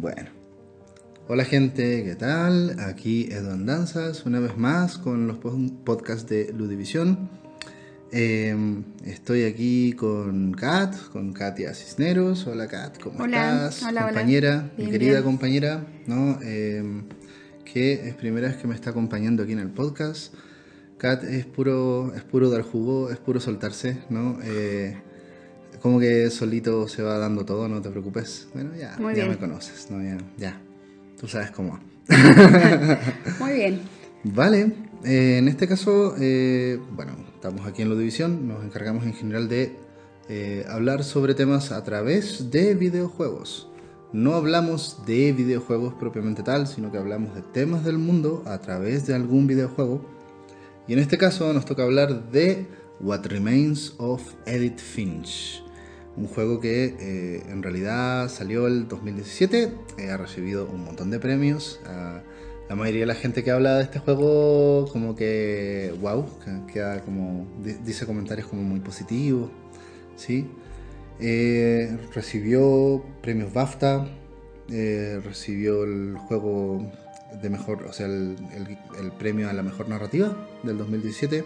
Bueno. Hola gente, ¿qué tal? Aquí Edwin Danzas, una vez más con los podcasts de Ludivisión. Em, estoy aquí con Kat, con Katia Cisneros. Hola Kat, ¿cómo estás? Hola, compañera, mi querida compañera, ¿no? Em, que es primera vez que me está acompañando aquí en el podcast. Kat es puro, es puro dar jugo, es puro soltarse, ¿no? Eh, como que solito se va dando todo, no te preocupes. Bueno, ya, ya me conoces, ¿no? Ya, ya. Tú sabes cómo. Muy bien. Vale, eh, en este caso, eh, bueno, estamos aquí en la división, nos encargamos en general de eh, hablar sobre temas a través de videojuegos. No hablamos de videojuegos propiamente tal, sino que hablamos de temas del mundo a través de algún videojuego. Y en este caso nos toca hablar de What Remains of Edith Finch un juego que eh, en realidad salió el 2017, eh, ha recibido un montón de premios. Ah, la mayoría de la gente que habla de este juego como que wow, queda como dice comentarios como muy positivos, ¿sí? Eh, recibió premios BAFTA, recibió el juego de mejor, o sea, el, el premio a la mejor narrativa del 2017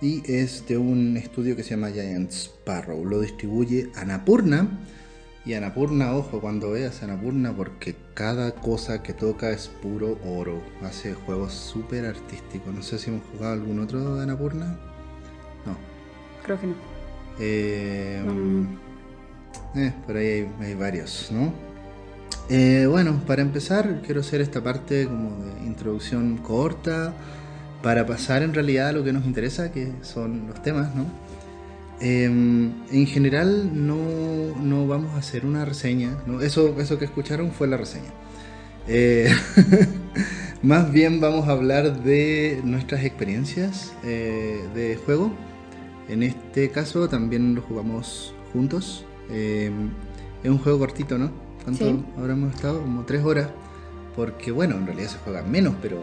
y es de un estudio que se llama Giant Sparrow. Lo distribuye Anapurna. Y Anapurna, ojo, cuando veas Anapurna, porque cada cosa que toca es puro oro. Hace juegos súper artísticos. No sé si hemos jugado algún otro de Anapurna. No. Creo que no. Eh, eh por ahí hay, varios, ¿no? Eh, bueno, para empezar, quiero hacer esta parte como de introducción corta para pasar en realidad a lo que nos interesa, que son los temas, ¿no? Em, en general no, vamos a hacer una reseña, ¿no? eso, eso que escucharon fue la reseña. Eh, más bien vamos a hablar de nuestras experiencias eh, de juego. En este caso también lo jugamos juntos. Em, es un juego cortito, ¿no? ¿Cuánto habremos estado? Como tres horas. Porque bueno, en realidad se juega menos, pero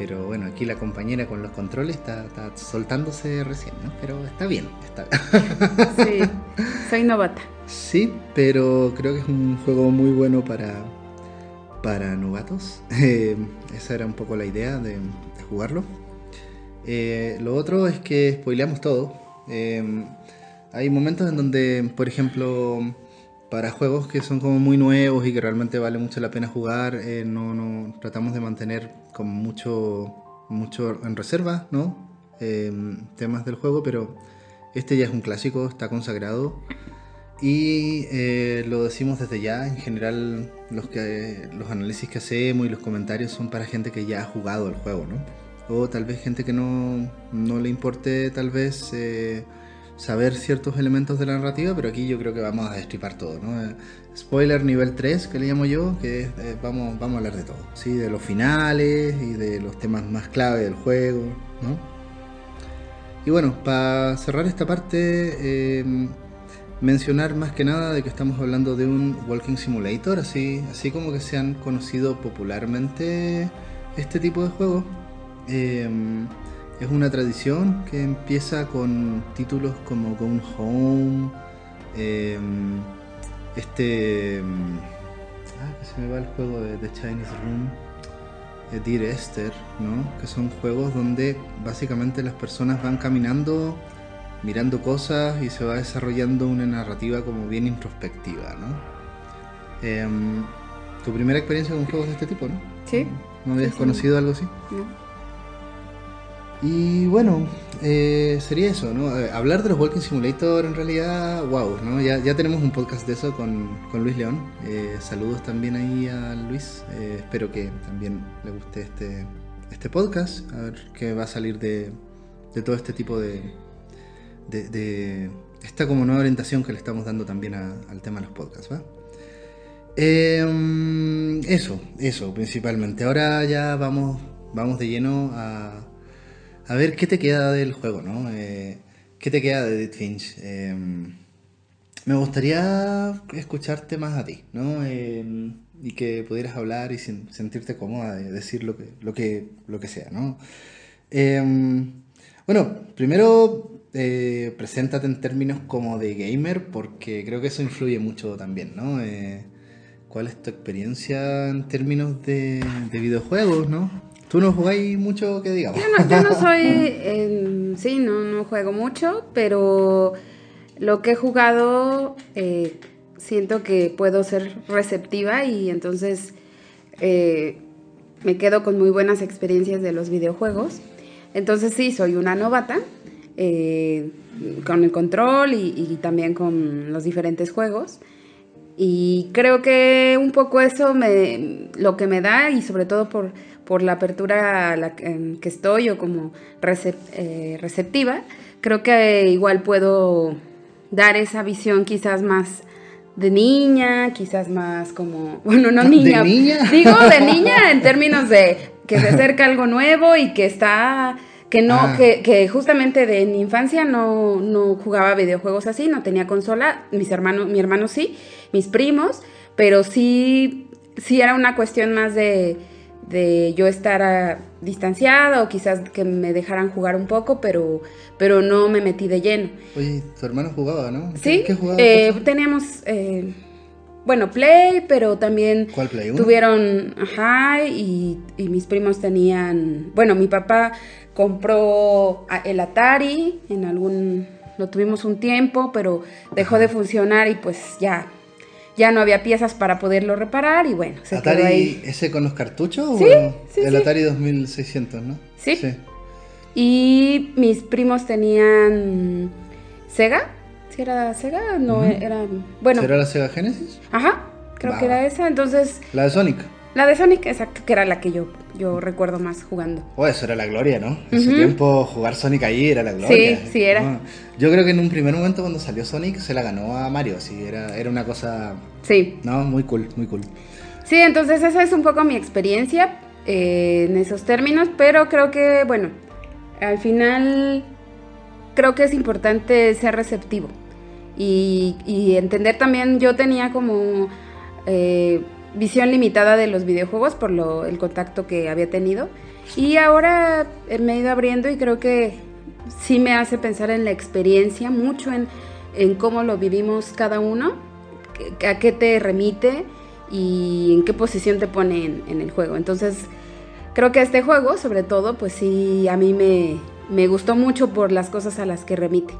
pero bueno, aquí la compañera con los controles está, soltándose recién, ¿no? Pero está bien, está Sí, soy novata. Sí, pero creo que es un juego muy bueno para, para novatos. Eh, esa era un poco la idea de, jugarlo. Eh, lo otro es que spoileamos todo. Eh, hay momentos en donde, por ejemplo, para juegos que son como muy nuevos y que realmente vale mucho la pena jugar, eh, no, tratamos de mantener como mucho, mucho en reserva, ¿no? Em, temas del juego, pero este ya es un clásico, está consagrado. Y eh, lo decimos desde ya, en general los, que, los análisis que hacemos y los comentarios son para gente que ya ha jugado el juego, ¿no? O tal vez gente que no, no le importe tal vez eh, saber ciertos elementos de la narrativa, pero aquí yo creo que vamos a destripar todo, ¿no? Eh, spoiler nivel 3, que le llamo yo, que eh, vamos, vamos a hablar de todo, ¿sí? De los finales y de los temas más clave del juego, ¿no? Y bueno, para cerrar esta parte, em, mencionar más que nada de que estamos hablando de un Walking Simulator, así, así como que se han conocido popularmente este tipo de juegos. Em, es una tradición que empieza con títulos como Gone Home, em, este... Em, ah, que se me va el juego de The Chinese Room, eh, Dear Esther, ¿no? Que son juegos donde básicamente las personas van caminando, mirando cosas y se va desarrollando una narrativa como bien introspectiva, ¿no? Em, ¿Tu primera experiencia con juegos de este tipo, no? Sí. ¿No habías conocido algo así? Y bueno, eh, sería eso, ¿no? Eh, hablar de los Walking Simulator en realidad, wow, ¿no? Ya, ya tenemos un podcast de eso con, Luis León. Eh, saludos también ahí a Luis. espero que también le guste este, este podcast. A ver qué va a salir de, todo este tipo de, de, esta como nueva orientación que le estamos dando también al tema de los podcasts, ¿va? eso, eso principalmente. Ahora ya vamos, vamos de lleno a a ver, ¿qué te queda del juego, no? Eh, ¿Qué te queda de Edith Finch? Em, me gustaría escucharte más a ti, ¿no? Em, y que pudieras hablar y sentirte cómoda de decir lo que, lo que, lo que sea, ¿no? Bueno, primero eh, preséntate en términos como de gamer, porque creo que eso influye mucho también, ¿no? Eh, cuál es tu experiencia en términos de videojuegos, ¿no? Tú no jugáis mucho, que digamos. Yo no, yo no soy, eh, sí, no, no juego mucho, pero lo que he jugado eh, siento que puedo ser receptiva y entonces eh, me quedo con muy buenas experiencias de los videojuegos. Entonces sí, soy una novata eh, con el control y, y también con los diferentes juegos. Y creo que un poco eso me, lo que me da, y sobre todo por, por la apertura a la que, estoy o como eh, receptiva, creo que igual puedo dar esa visión quizás más de niña, quizás más como, bueno, no ¿De niña, niña? digo de niña en términos de que se acerca algo nuevo y que está, que no, Ah. que, que justamente de mi infancia no, no jugaba videojuegos así, no tenía consola, mis hermanos, mi hermano sí, mis primos, pero sí, sí era una cuestión más de, de yo estar ah, distanciada o quizás que me dejaran jugar un poco, pero, pero no me metí de lleno. Oye, tu hermano jugaba, ¿no? Sí, ¿Qué jugaba? eh, teníamos, eh, bueno, Play, pero también ¿Cuál Play? Tuvieron, ajá, y, y mis primos tenían, bueno, mi papá compró a- el Atari en algún, lo tuvimos un tiempo, pero dejó de funcionar y pues ya, ya no había piezas para poderlo reparar y bueno, se quedó ¿Atari ahí. ese con los cartuchos? Sí, o sí, El sí. Atari 2600, ¿no? Sí. Y mis primos tenían Sega, ¿sí era Sega? No, Ujú. era, bueno, ¿Será la Sega Genesis? ajá, creo que era esa, entonces La de Sonic. La de Sonic, exacto, que era la que yo, yo recuerdo más jugando. Oh, eso era la gloria, ¿no? En su tiempo jugar Sonic ahí era la gloria. Sí, sí era. No, Yo creo que en un primer momento cuando salió Sonic se la ganó a Mario, sí, era, era una cosa, Sí. no, muy cool, muy cool. Sí, entonces esa es un poco mi experiencia eh, en esos términos, pero creo que, bueno, al final creo que es importante ser receptivo y, y entender también, yo tenía como eh, visión limitada de los videojuegos por lo, el contacto que había tenido y ahora eh, me he ido abriendo y creo que sí me hace pensar en la experiencia, mucho en, en cómo lo vivimos cada uno, a qué te remite y en qué posición te pone en, en el juego. Entonces, creo que este juego, sobre todo, pues sí, a mí me, me gustó mucho por las cosas a las que remite.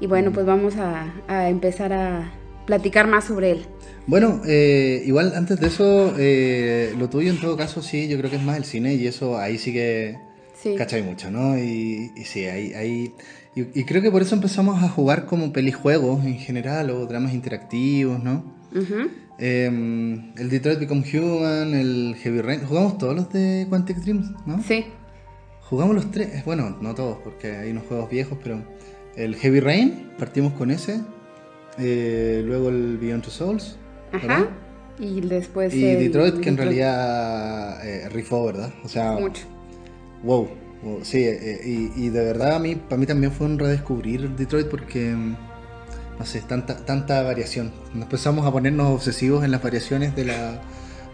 Y bueno, pues vamos a, a empezar a platicar más sobre él. Bueno, eh, igual antes de eso, eh, lo tuyo en todo caso sí, yo creo que es más el cine y eso ahí sí que Sí. cachai mucho, ¿no? Y, y sí, ahí... ahí y, y creo que por eso empezamos a jugar como pelijuegos en general o dramas interactivos, ¿no? Eh, el Detroit Become Human, el Heavy Rain, jugamos todos los de Quantic Dreams, ¿no? Sí. Jugamos los tres, bueno, no todos, porque hay unos juegos viejos, pero el Heavy Rain, partimos con ese, eh, luego el Beyond Two Souls, Ajá. ¿verdad? Y después. y el- Detroit, que en Detroit. realidad eh, rifó, ¿verdad? O sea, Mucho. wow, wow, sí, eh, y, y de verdad a mí, para mí también fue un redescubrir Detroit porque, no sé, tanta, tanta variación. Nos empezamos a ponernos obsesivos en las variaciones de la,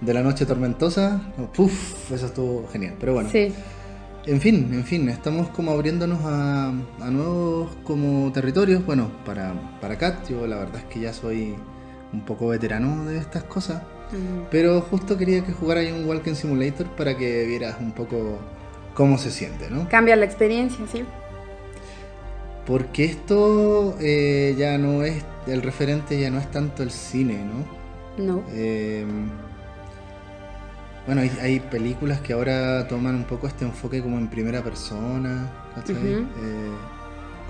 de la noche tormentosa, puf, eso estuvo genial, pero bueno. Sí. En fin, en fin, estamos como abriéndonos a, a nuevos como territorios. Bueno, para, para Kat, yo la verdad es que ya soy un poco veterano de estas cosas. Mm. Pero justo quería que jugara ahí un Walking Simulator para que vieras un poco cómo se siente, ¿no? Cambia la experiencia, sí. Porque esto eh, ya no es, el referente ya no es tanto el cine, ¿no? No. Eh, bueno, hay, hay películas que ahora toman un poco este enfoque como en primera persona, ¿cachai? Eh,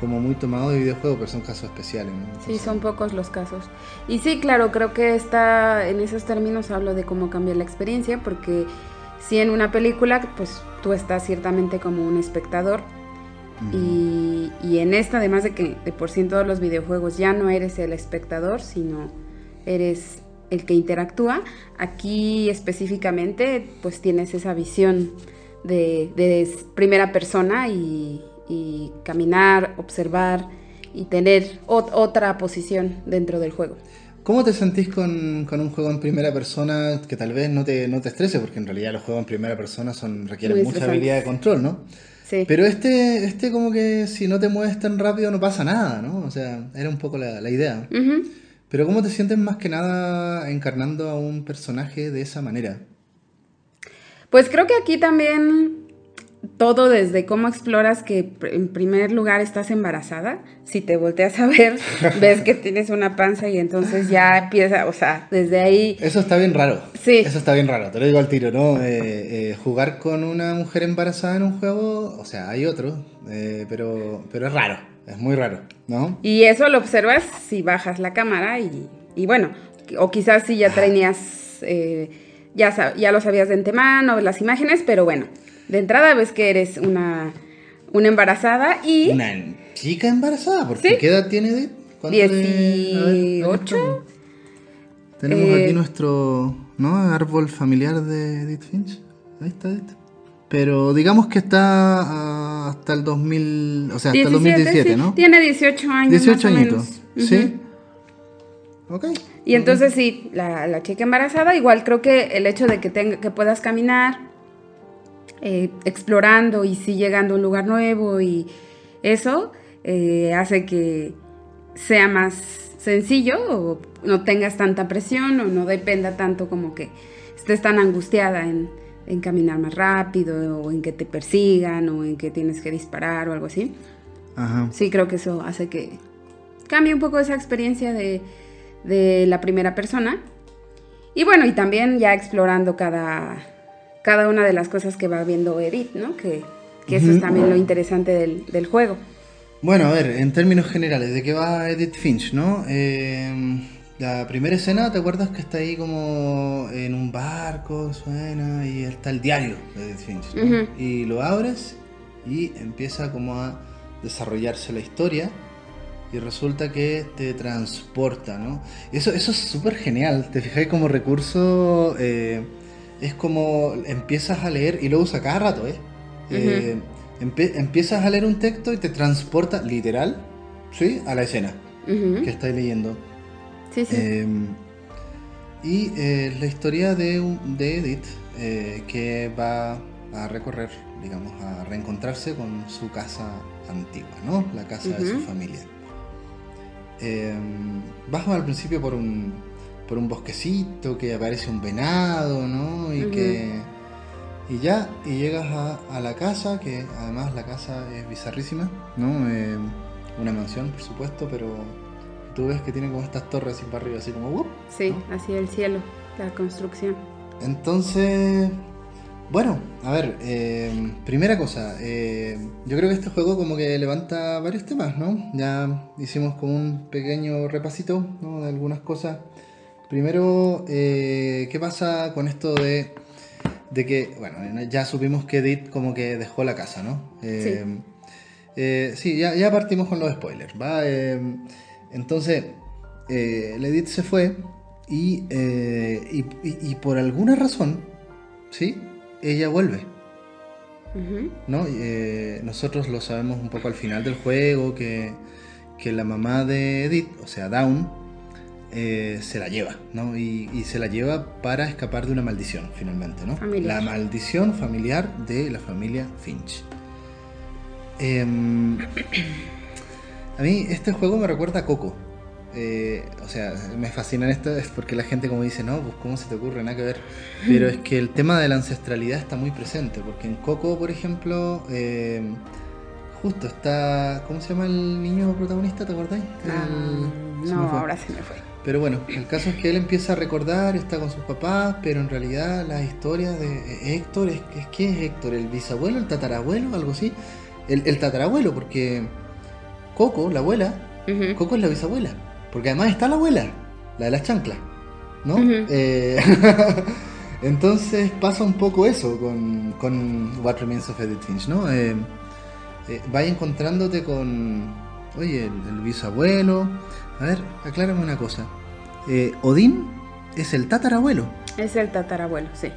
como muy tomado de videojuego, pero son casos especiales, ¿no? Sí, son pocos los casos. Y sí, claro, creo que está en esos términos hablo de cómo cambia la experiencia, porque si en una película, pues tú estás ciertamente como un espectador, y, y en esta, además de que de por sí en todos los videojuegos ya no eres el espectador, sino eres el que interactúa, aquí específicamente pues tienes esa visión de, de primera persona y, y caminar, observar y tener ot- otra posición dentro del juego. ¿Cómo te sentís con, con un juego en primera persona que tal vez no te, no te estrese? Porque en realidad los juegos en primera persona son, requieren Muy mucha habilidad de control, ¿no? Sí. Pero este, este como que si no te mueves tan rápido no pasa nada, ¿no? O sea, era un poco la, la idea. Pero ¿cómo te sientes más que nada encarnando a un personaje de esa manera? Pues creo que aquí también todo desde cómo exploras que en primer lugar estás embarazada, si te volteas a ver, ves que tienes una panza y entonces ya empieza, o sea, desde ahí... Eso está bien raro. Sí. Eso está bien raro, te lo digo al tiro, ¿no? Eh, eh, jugar con una mujer embarazada en un juego, o sea, hay otro, eh, pero, pero es raro, es muy raro, ¿no? Y eso lo observas si bajas la cámara y, y bueno, o quizás si ya tenías, ya, ya lo sabías de antemano, las imágenes, pero bueno de entrada ves que eres una, una embarazada y... Una chica embarazada, porque ¿qué edad tiene de... 18. Tenemos aquí eh, nuestro ¿no? árbol familiar de Edith Finch. Ahí está Edith. Pero digamos que está hasta el 2000, o sea, hasta el 2017, ¿no? Tiene 18 años. 18 añitos, ¿sí? Ok. Y entonces sí, la, la, chica embarazada, igual creo que el hecho de que, tenga, que puedas caminar, eh, explorando y sí llegando a un lugar nuevo y eso eh, hace que sea más sencillo o no tengas tanta presión o no dependa tanto como que estés tan angustiada en, caminar más rápido o en que te persigan o en que tienes que disparar o algo así. Sí, creo que eso hace que cambie un poco esa experiencia de, de la primera persona. Y bueno, y también ya explorando cada, cada una de las cosas que va viendo Edith, ¿no? Que, eso es también lo interesante del, juego. Bueno, a ver, en términos generales, ¿de qué va Edith Finch, no? Eh, la primera escena, ¿te acuerdas que está ahí como en un barco, suena, y está el diario de Edith Finch, ¿no? Y lo abres y empieza como a desarrollarse la historia y resulta que te transporta, ¿no? Eso, eso es súper genial, te fijáis como recurso... Eh, es como empiezas a leer y lo usa cada rato, ¿eh? eh empiezas a leer un texto y te transporta literal, ¿sí? A la escena que estás leyendo. Sí, sí. Em, y eh, la historia de, de Edith, eh, que va a recorrer, digamos, a reencontrarse con su casa antigua, ¿no? La casa de su familia. Em, bajo al principio por un, por un bosquecito, que aparece un venado, ¿no? Y que... Y ya, y llegas a, la casa, que además la casa es bizarrísima, ¿no? Eh, una mansión, por supuesto, pero tú ves que tiene como estas torres para arriba, así como... sí, así el cielo, la construcción. Entonces, bueno, a ver, eh, primera cosa, eh, yo creo que este juego como que levanta varios temas, ¿no? Ya hicimos como un pequeño repasito, ¿no? De algunas cosas Primero, eh, ¿qué pasa con esto de, que, bueno, ya supimos que Edith como que dejó la casa, ¿no? sí, eh, sí ya, partimos con los spoilers, ¿va? Eh, entonces, la Edith se fue y, y, por alguna razón, ¿sí? Ella vuelve. ¿no? nosotros lo sabemos un poco al final del juego, que, que la mamá de Edith, o sea, Dawn, eh, se la lleva, ¿no? Y, se la lleva para escapar de una maldición, finalmente, ¿no? La maldición familiar de la familia Finch. Em, a mí este juego me recuerda a Coco. Eh, o sea, me fascina esto es porque la gente como dice, no, pues cómo se te ocurre, nada que ver. Pero es que el tema de la ancestralidad está muy presente, porque en Coco, por ejemplo, em, justo está, ¿cómo se llama el niño protagonista? ¿Te acordáis? Ah, no, ahora se me fue. Pero bueno, el caso es que él empieza a recordar, está con sus papás, pero en realidad la historia de Héctor es, es ¿qué es Héctor? ¿El bisabuelo, el tatarabuelo, algo así? El, tatarabuelo, porque Coco, la abuela, Coco es la bisabuela, porque además está la abuela, la de las chanclas, ¿no? Eh, entonces pasa un poco eso con, con What Remains of Edith Finch, ¿no? Eh, eh, vaya encontrándote con, oye, el bisabuelo, a ver, aclárame una cosa. Eh, Odín es el tatarabuelo. Es el tatarabuelo, sí.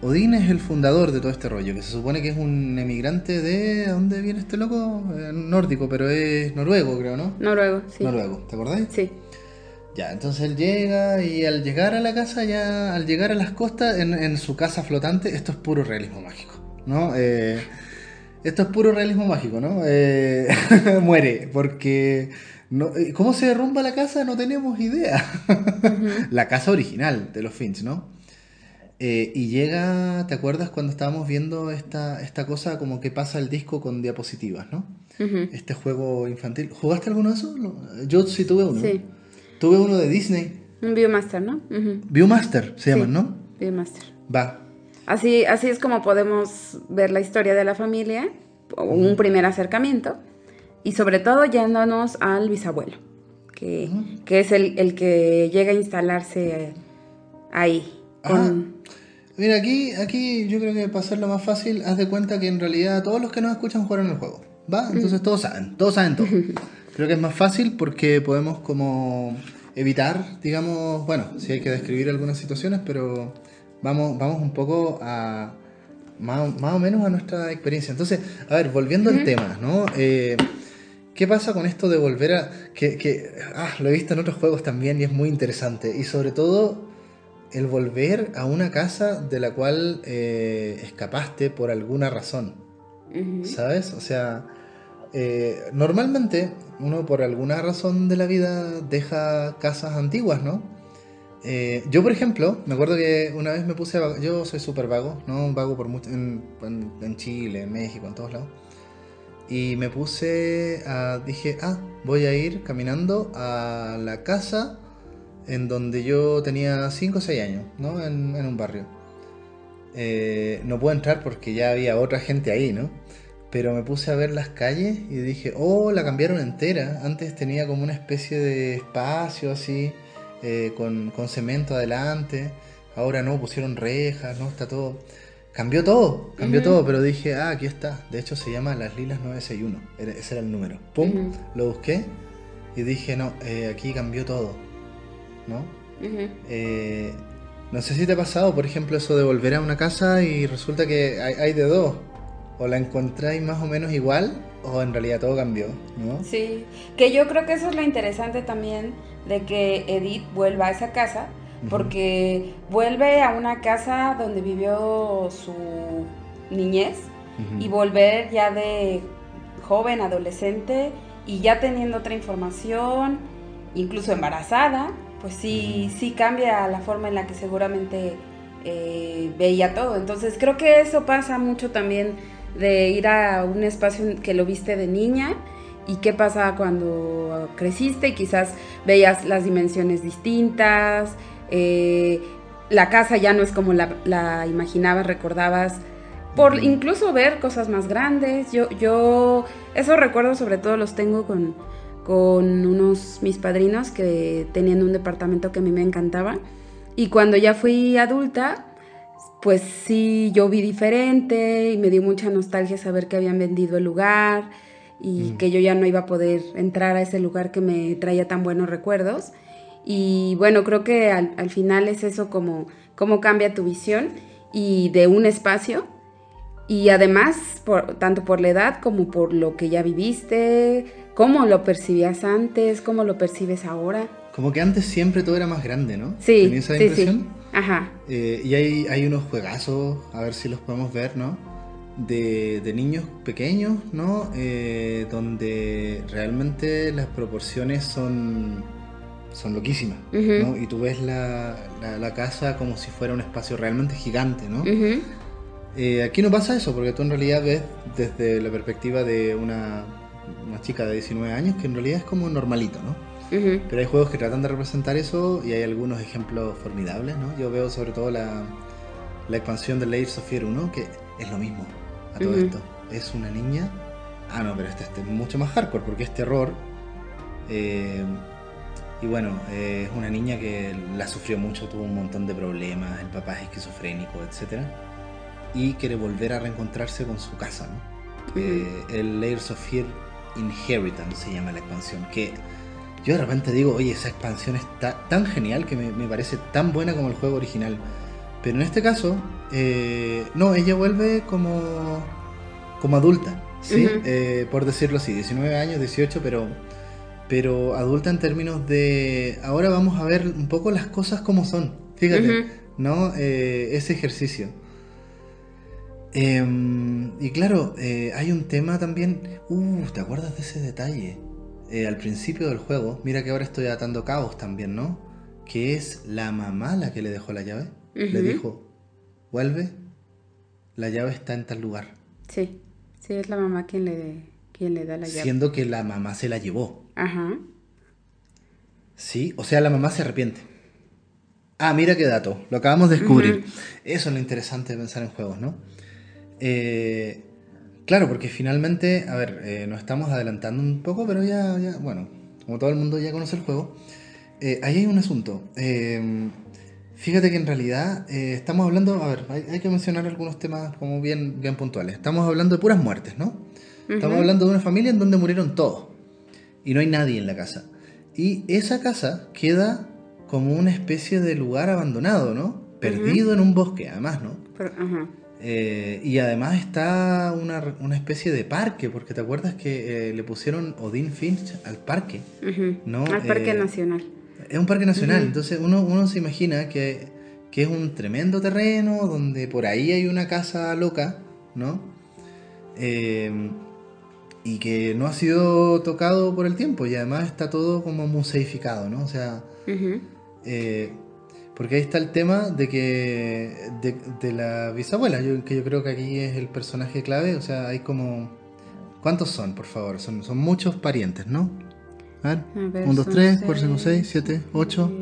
Odín es el fundador de todo este rollo, que se supone que es un emigrante de... ¿Dónde viene este loco? Eh, nórdico, pero es noruego, creo, ¿no? Noruego, sí. Noruego, ¿te acordáis? Sí. Ya, entonces él llega y al llegar a la casa, ya al llegar a las costas, en, su casa flotante, esto es puro realismo mágico, ¿no? Eh, esto es puro realismo mágico, ¿no? Eh, muere, porque... No, eh, ¿Cómo se derrumba la casa? No tenemos idea. la casa original de los Finch, ¿no? Eh, y llega, ¿te acuerdas cuando estábamos viendo esta, esta cosa como que pasa el disco con diapositivas, ¿no? Este juego infantil. ¿Jugaste alguno de esos? Yo sí tuve uno. Sí. Tuve uno de Disney. Un Viewmaster, ¿no? Viewmaster se llaman, ¿no? Viewmaster. Va. Así, así es como podemos ver la historia de la familia, un primer acercamiento, y sobre todo yéndonos al bisabuelo, que, es el, que llega a instalarse ahí. Mira, aquí, aquí yo creo que para hacerlo más fácil, haz de cuenta que en realidad todos los que nos escuchan jugaron el juego, ¿va? Entonces todos saben, todos saben todo. creo que es más fácil porque podemos como evitar, digamos, bueno, si hay que describir algunas situaciones, pero vamos, vamos un poco a más, o menos a nuestra experiencia. Entonces, a ver, volviendo al tema, ¿no? Eh, ¿Qué pasa con esto de volver a... que, ah, lo he visto en otros juegos también y es muy interesante. Y sobre todo el volver a una casa de la cual eh, escapaste por alguna razón. ¿Sabes? O sea, eh, normalmente uno por alguna razón de la vida deja casas antiguas, ¿no? Eh, yo, por ejemplo, me acuerdo que una vez me puse a Yo soy súper vago, ¿no? Vago por mucho, en, Chile, en México, en todos lados. Y me puse a. Dije, ah, voy a ir caminando a la casa en donde yo tenía 5 o 6 años, ¿no? En, un barrio. Eh, no puedo entrar porque ya había otra gente ahí, ¿no? Pero me puse a ver las calles y dije, oh, la cambiaron entera. Antes tenía como una especie de espacio así eh, con, cemento adelante, ahora no, pusieron rejas, no, está todo... Cambió todo, cambió todo, pero dije, ah, aquí está. De hecho se llama Las Lilas 961, ese era el número. Pum, lo busqué y dije, no, eh, aquí cambió todo, ¿no? Eh, no sé si te ha pasado, por ejemplo, eso de volver a una casa y resulta que hay, hay de dos. O la encontráis más o menos igual, o en realidad todo cambió, ¿no? Sí, que yo creo que eso es lo interesante también de que Edith vuelva a esa casa, porque vuelve a una casa donde vivió su niñez y volver ya de joven, adolescente y ya teniendo otra información, incluso embarazada, pues sí, sí cambia la forma en la que seguramente eh, veía todo. Entonces creo que eso pasa mucho también de ir a un espacio que lo viste de niña y qué pasa cuando creciste y quizás veías las dimensiones distintas, eh, la casa ya no es como la, imaginabas, recordabas, por incluso ver cosas más grandes. Yo, yo esos recuerdos sobre todo los tengo con, con unos mis padrinos que tenían un departamento que a mí me encantaba. Y cuando ya fui adulta, pues sí, yo vi diferente y me dio mucha nostalgia saber que habían vendido el lugar y que yo ya no iba a poder entrar a ese lugar que me traía tan buenos recuerdos. Y bueno, creo que al, final es eso como, cómo cambia tu visión y de un espacio. Y además, por, tanto por la edad como por lo que ya viviste, cómo lo percibías antes, cómo lo percibes ahora. Como que antes siempre todo era más grande, ¿no? Sí. esa impresión? Sí. Ajá. Eh, y hay, hay unos juegazos, a ver si los podemos ver, ¿no? de, niños pequeños, ¿no? Eh, donde realmente las proporciones son, son loquísimas, ¿no? Y tú ves la, la, casa como si fuera un espacio realmente gigante, ¿no? Eh, aquí no pasa eso, porque tú en realidad ves desde la perspectiva de una, una chica de 19 años que en realidad es como normalito, ¿no? Pero hay juegos que tratan de representar eso y hay algunos ejemplos formidables, ¿no? Yo veo sobre todo la, la expansión de Layers of Fear 1, que es lo mismo a todo esto. Es una niña. Ah, no, pero este, este, es mucho más hardcore porque es terror. Eh, y bueno, es una niña que la sufrió mucho, tuvo un montón de problemas, el papá es esquizofrénico, etc. Y quiere volver a reencontrarse con su casa, ¿no? Eh, el Layers of Fear Inheritance se llama la expansión, que yo de repente digo, oye, esa expansión está tan genial que me, me parece tan buena como el juego original. Pero en este caso, eh, no, ella vuelve como, como adulta, ¿sí? Eh, por decirlo así, 19 años, 18, pero, pero adulta en términos de... Ahora vamos a ver un poco las cosas como son, fíjate, ¿no? Eh, ese ejercicio. Em, y claro, eh, hay un tema también. Uh, ¿te acuerdas de ese detalle? Eh, al principio del juego, mira que ahora estoy atando cabos también, ¿no? Que es la mamá la que le dejó la llave. Le dijo, vuelve, la llave está en tal lugar. Sí, sí, es la mamá quien le, quien le da la llave. Siendo que la mamá se la llevó. Ajá. Sí, o sea, la mamá se arrepiente. Ah, mira qué dato, lo acabamos de descubrir. Eso es lo interesante de pensar en juegos, ¿no? Eh, claro, porque finalmente, a ver, eh, nos estamos adelantando un poco, pero ya, ya, bueno, como todo el mundo ya conoce el juego, eh, ahí hay un asunto. fíjate que en realidad estamos hablando, a ver, hay, que mencionar algunos temas como bien, bien puntuales. Estamos hablando de puras muertes, ¿no? Estamos hablando de una familia en donde murieron todos y no hay nadie en la casa. Y esa casa queda como una especie de lugar abandonado, ¿no? Perdido en un bosque, además, ¿no? Eh, y además está una, especie de parque, porque te acuerdas que eh, le pusieron Odin Finch al parque, ¿no? Al Parque eh, Nacional. Es un parque nacional, entonces uno, uno se imagina que, que, es un tremendo terreno donde por ahí hay una casa loca, ¿no? Y que no ha sido tocado por el tiempo y además está todo como museificado, ¿no? O sea, eh, porque ahí está el tema de que de, la bisabuela, yo, que yo creo que aquí es el personaje clave, o sea, hay como... ¿Cuántos son, por favor? Son, son muchos parientes, ¿no? A ver, 1, 2, 3, 4, 5, 6, 7, 8,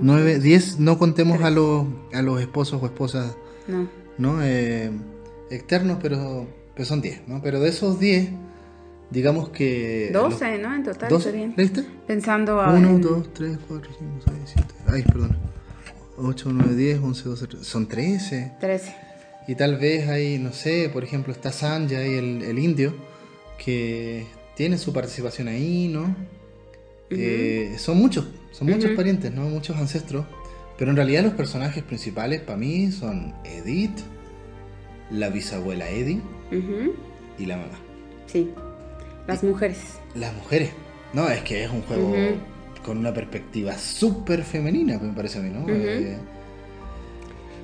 9, 10. No contemos a los, a los esposos o esposas, no, ¿no? Eh, externos, pero, pero son 10, ¿no? Pero de esos 10 digamos que... 12, ¿no? En total. 12, bien. ¿Leíste? Pensando a... 1, 2, 3, 4, 5, 6, 7. Ay, perdón. 8, 9, 10, 11, 12, 13. Son 13. 13. Y tal vez hay, no sé, por ejemplo, está Sanjay, el, el indio, que tiene su participación ahí, ¿no? Uh -huh. eh, son muchos, son muchos uh -huh. parientes, ¿no? Muchos ancestros. Pero en realidad los personajes principales para mí son Edith, la bisabuela Eddie uh -huh. y la mamá. Sí. Las mujeres. Las mujeres. No, es que es un juego uh -huh. con una perspectiva súper femenina, me parece a mí, ¿no? Uh -huh. eh...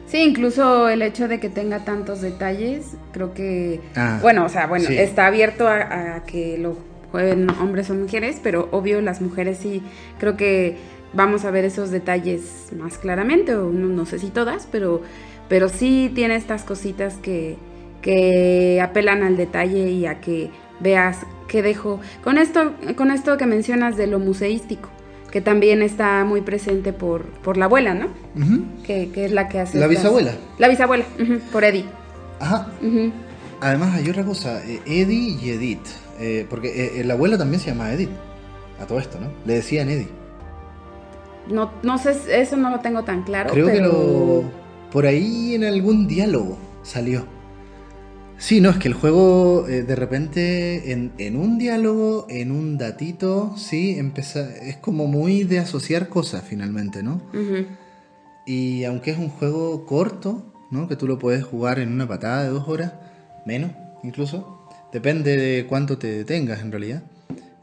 Sí, incluso el hecho de que tenga tantos detalles, creo que, ah, bueno, o sea, bueno, sí. está abierto a, a, que lo jueguen hombres o mujeres, pero obvio las mujeres sí, creo que vamos a ver esos detalles más claramente, o no, no sé si todas, pero, pero sí tiene estas cositas que, que apelan al detalle y a que veas que dejo. Con esto, con esto que mencionas de lo museístico, que también está muy presente por, por la abuela, ¿no? Uh -huh. que, que, es la que hace. La bisabuela. La bisabuela, uh -huh, por Eddie. Ajá. Uh -huh. Además, hay otra cosa: eh, Eddie y Edith. Eh, porque eh, el abuelo también se llama Edith. A todo esto, ¿no? Le decían Eddie. No, no sé, eso no lo tengo tan claro. Creo pero... que lo. Por ahí en algún diálogo salió. Sí, no, es que el juego eh, de repente en, en, un diálogo, en un datito, sí, empieza, es como muy de asociar cosas finalmente, ¿no? Uh -huh. Y aunque es un juego corto, ¿no? Que tú lo puedes jugar en una patada de dos horas, menos incluso, depende de cuánto te detengas en realidad.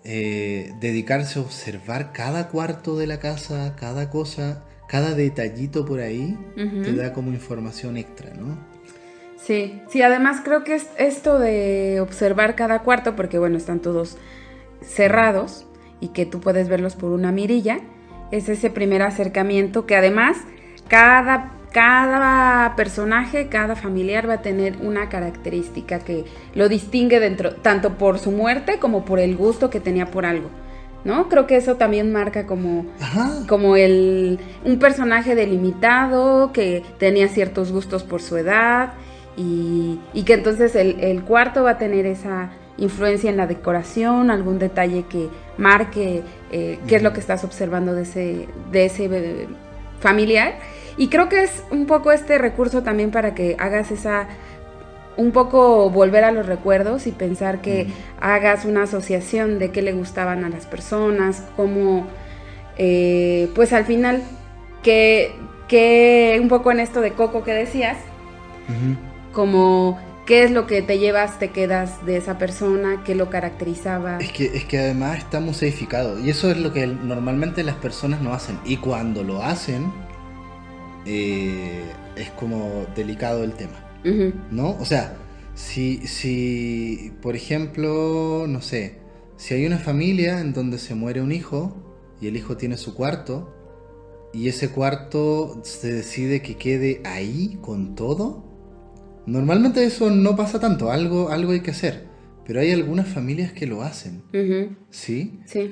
Eh, dedicarse a observar cada cuarto de la casa, cada cosa, cada detallito por ahí, uh -huh. te da como información extra, ¿no? Sí, sí, además creo que es esto de observar cada cuarto, porque bueno, están todos cerrados y que tú puedes verlos por una mirilla, es ese primer acercamiento que además cada, cada personaje, cada familiar va a tener una característica que lo distingue dentro, tanto por su muerte como por el gusto que tenía por algo. ¿No? Creo que eso también marca como, como el, un personaje delimitado que tenía ciertos gustos por su edad y, y que entonces el, el, cuarto va a tener esa influencia en la decoración, algún detalle que marque eh, qué es lo que estás observando de ese, de ese familiar. Y creo que es un poco este recurso también para que hagas esa, un poco volver a los recuerdos y pensar que mm. hagas una asociación de qué le gustaban a las personas, cómo, eh, pues al final, que, que un poco en esto de Coco que decías, como qué es lo que te llevas, te quedas de esa persona, qué lo caracterizaba. Es que, es que además está museificado y eso es lo que normalmente las personas no hacen y cuando lo hacen eh, es como delicado el tema, uh -huh. ¿no? O sea, Si, si, por ejemplo, no sé, si hay una familia en donde se muere un hijo y el hijo tiene su cuarto y ese cuarto se decide que quede ahí con todo, normalmente eso no pasa tanto, algo, algo hay que hacer, pero hay algunas familias que lo hacen, ¿sí? Sí.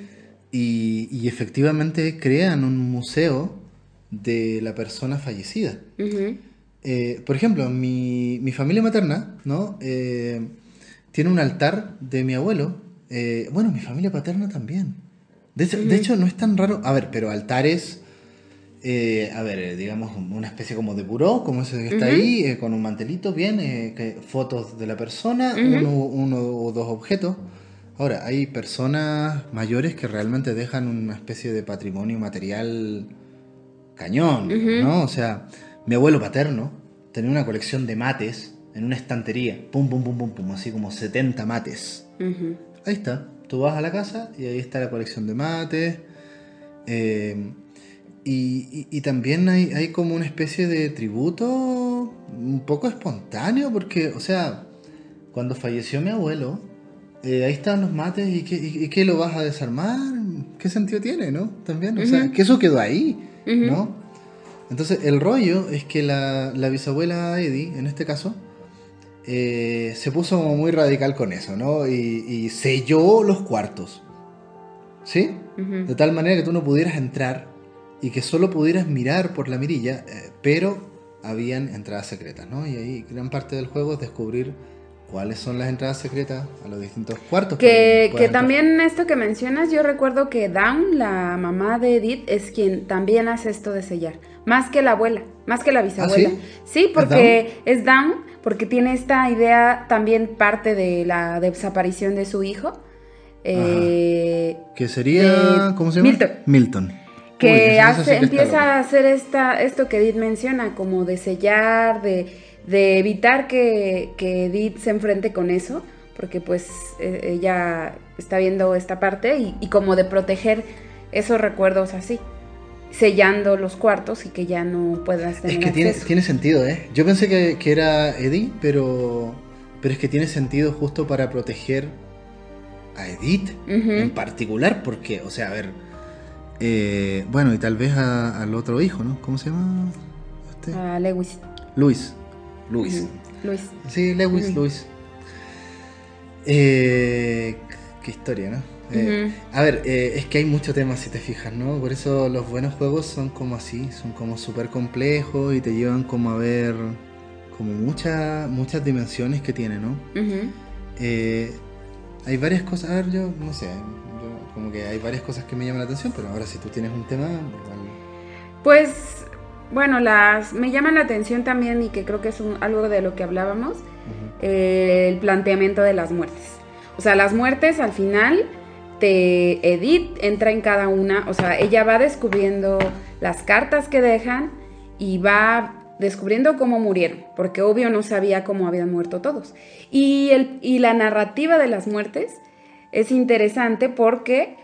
Y, y efectivamente crean un museo de la persona fallecida. Eh, por ejemplo, mi, mi, familia materna, ¿no? Eh, tiene un altar de mi abuelo. Eh, bueno, mi familia paterna también. De hecho, de hecho, no es tan raro. A ver, pero altares, a ver, digamos, una especie como de buró, como ese que está ahí, con un mantelito, bien, que, fotos de la persona, uno, uno o dos objetos. Ahora, hay personas mayores que realmente dejan una especie de patrimonio material cañón, ¿no? O sea, mi abuelo paterno tenía una colección de mates en una estantería, pum, pum, pum, pum, pum, así como 70 mates. Ahí está, tú vas a la casa y ahí está la colección de mates. Eh, y, también hay, hay, como una especie de tributo un poco espontáneo, porque, o sea, cuando falleció mi abuelo, eh, ahí están los mates y qué, lo vas a desarmar, ¿qué sentido tiene, no? También, o sea, que eso quedó ahí. ¿no? Entonces, el rollo es que la, bisabuela Eddie, en este caso, eh, se puso muy radical con eso, ¿no? Y, selló los cuartos. ¿Sí? De tal manera que tú no pudieras entrar y que solo pudieras mirar por la mirilla, eh, pero habían entradas secretas, ¿no? Y ahí gran parte del juego es descubrir cuáles son las entradas secretas a los distintos cuartos. Que, que también esto que mencionas, yo recuerdo que Dawn, la mamá de Edith, es quien también hace esto de sellar. Más que la abuela, más que la bisabuela. ¿Ah, sí? porque ¿Es Dawn? porque tiene esta idea también parte de la desaparición de su hijo. Eh, que sería, ¿cómo se llama? Milton. Milton. Que hace, empieza a hacer esta, esto que Edith menciona, como de sellar, de de evitar que, que, Edith se enfrente con eso, porque pues e, ella está viendo esta parte y, como de proteger esos recuerdos así, sellando los cuartos y que ya no puedas tener Es que tiene, tiene, sentido, ¿eh? Yo pensé que, que, era Edith, pero, pero es que tiene sentido justo para proteger a Edith en particular, porque, o sea, a ver, eh, bueno, y tal vez al otro hijo, ¿no? ¿Cómo se llama? Este? A Lewis. Luis. Luis. Luis. Sí, Lewis, Luis. Eh, qué historia, ¿no? Eh, a ver, eh, es que hay mucho tema si te fijas, ¿no? Por eso los buenos juegos son como así, son como súper complejos y te llevan como a ver como muchas muchas dimensiones que tiene, ¿no? hay varias cosas, a ver, yo no sé, como que hay varias cosas que me llaman la atención, pero ahora si tú tienes un tema, igual... Pues bueno, las me llaman la atención también y que creo que es algo de lo que hablábamos, eh, el planteamiento de las muertes. O sea, las muertes al final, te Edith entra en cada una, o sea, ella va descubriendo las cartas que dejan y va descubriendo cómo murieron, porque obvio no sabía cómo habían muerto todos. Y, el, y la narrativa de las muertes es interesante porque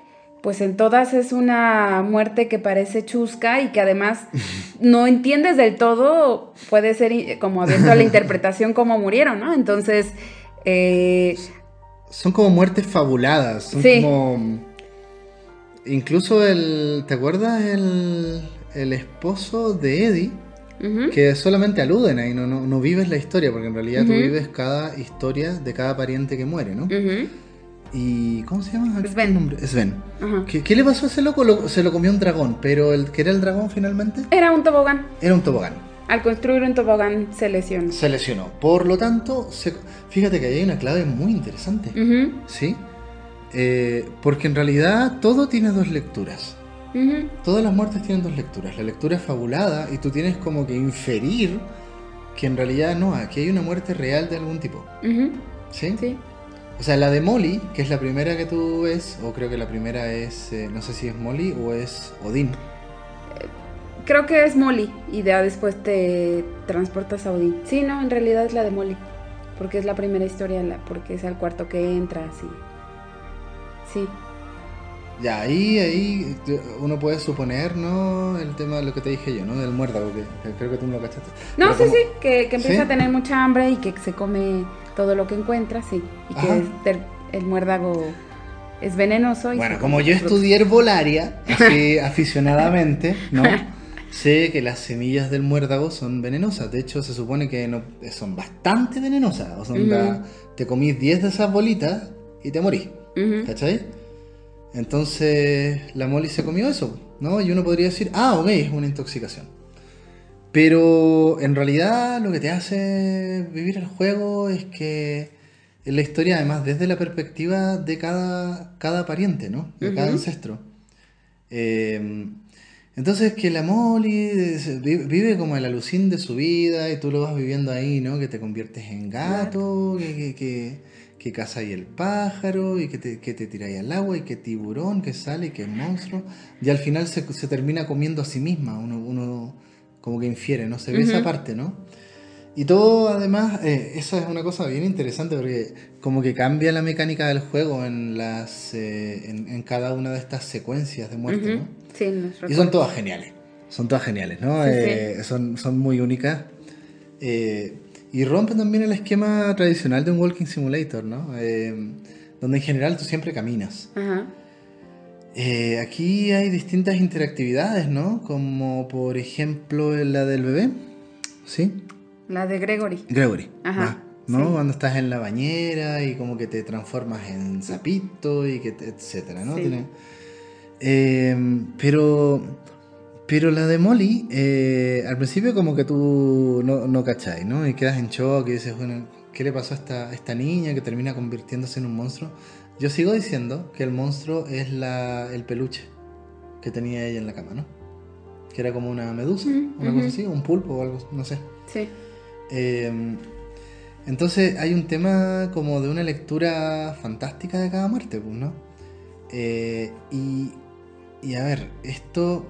pues en todas es una muerte que parece chusca y que además no entiendes del todo, puede ser como abierto a la interpretación cómo murieron, ¿no? Entonces... Eh, son como muertes fabuladas, son como... Incluso el... ¿Te acuerdas el, el esposo de Eddie? Que solamente aluden ahí, no, no, vives la historia, porque en realidad tú vives cada historia de cada pariente que muere, ¿no? Y ¿cómo se llama? Sven. Nombre? Sven. ¿Qué, le pasó a ese loco? se lo comió un dragón, pero el que era el dragón finalmente era un tobogán. Era un tobogán. Al construir un tobogán se lesionó. Se lesionó. Por lo tanto, fíjate que ahí hay una clave muy interesante. ¿Sí? Eh, porque en realidad todo tiene dos lecturas. Todas las muertes tienen dos lecturas. La lectura es fabulada y tú tienes como que inferir que en realidad no, aquí hay una muerte real de algún tipo. ¿Sí? Sí. O sea, la de Molly, que es la primera que tú ves, o creo que la primera es, eh, no sé si es Molly o es Odín. Creo que es Molly y ya después te transportas a Odín. Sí, no, en realidad es la de Molly, porque es la primera historia, porque es el cuarto que entras y... Sí. Ya, ahí, ahí uno puede suponer, ¿no? El tema de lo que te dije yo, ¿no? Del muérdago, que, creo que tú no lo cachaste. No, sí, sí, que, que empieza a tener mucha hambre y que se come todo lo que encuentra, sí. Y que el, muérdago es venenoso. Y bueno, como yo estudié herbolaria, así aficionadamente, ¿no? sé que las semillas del muérdago son venenosas. De hecho, se supone que no, son bastante venenosas. O sea, te comís 10 de esas bolitas y te morís. ¿Cachai? Entonces la Molly se comió eso, ¿no? Y uno podría decir, ah, ok, es una intoxicación. Pero en realidad lo que te hace vivir el juego es que la historia, además, desde la perspectiva de cada, cada pariente, ¿no? De cada ancestro. Eh, entonces que la Molly vive como el alucín de su vida y tú lo vas viviendo ahí, ¿no? Que te conviertes en gato, que, que, que, caza ahí el pájaro y que te, que te tiráis al agua y que tiburón que sale y que monstruo. Y al final se, se termina comiendo a sí misma, uno, uno como que infiere, ¿no? Se ve esa parte, ¿no? Y todo, además, eh, eso es una cosa bien interesante porque como que cambia la mecánica del juego en las eh, en, cada una de estas secuencias de muerte, ¿no? Sí, y son todas geniales, son todas geniales, ¿no? Eh, son, son muy únicas. y rompen también el esquema tradicional de un walking simulator, ¿no? donde en general tú siempre caminas. Aquí hay distintas interactividades, ¿no? Como por ejemplo la del bebé, ¿sí? La de Gregory. Gregory. Ajá. ¿No? Cuando estás en la bañera y como que te transformas en sapito y que etcétera, ¿no? Em, pero pero la de Molly, eh, al principio como que tú no, no cachai, ¿no? Y quedas en shock y dices, bueno, ¿qué le pasó a esta, esta niña que termina convirtiéndose en un monstruo? Yo sigo diciendo que el monstruo es la, el peluche que tenía ella en la cama, ¿no? Que era como una medusa, una cosa así, un pulpo o algo, no sé. Sí. Em, entonces hay un tema como de una lectura fantástica de cada muerte, pues, ¿no? Eh, y, y, a ver, esto...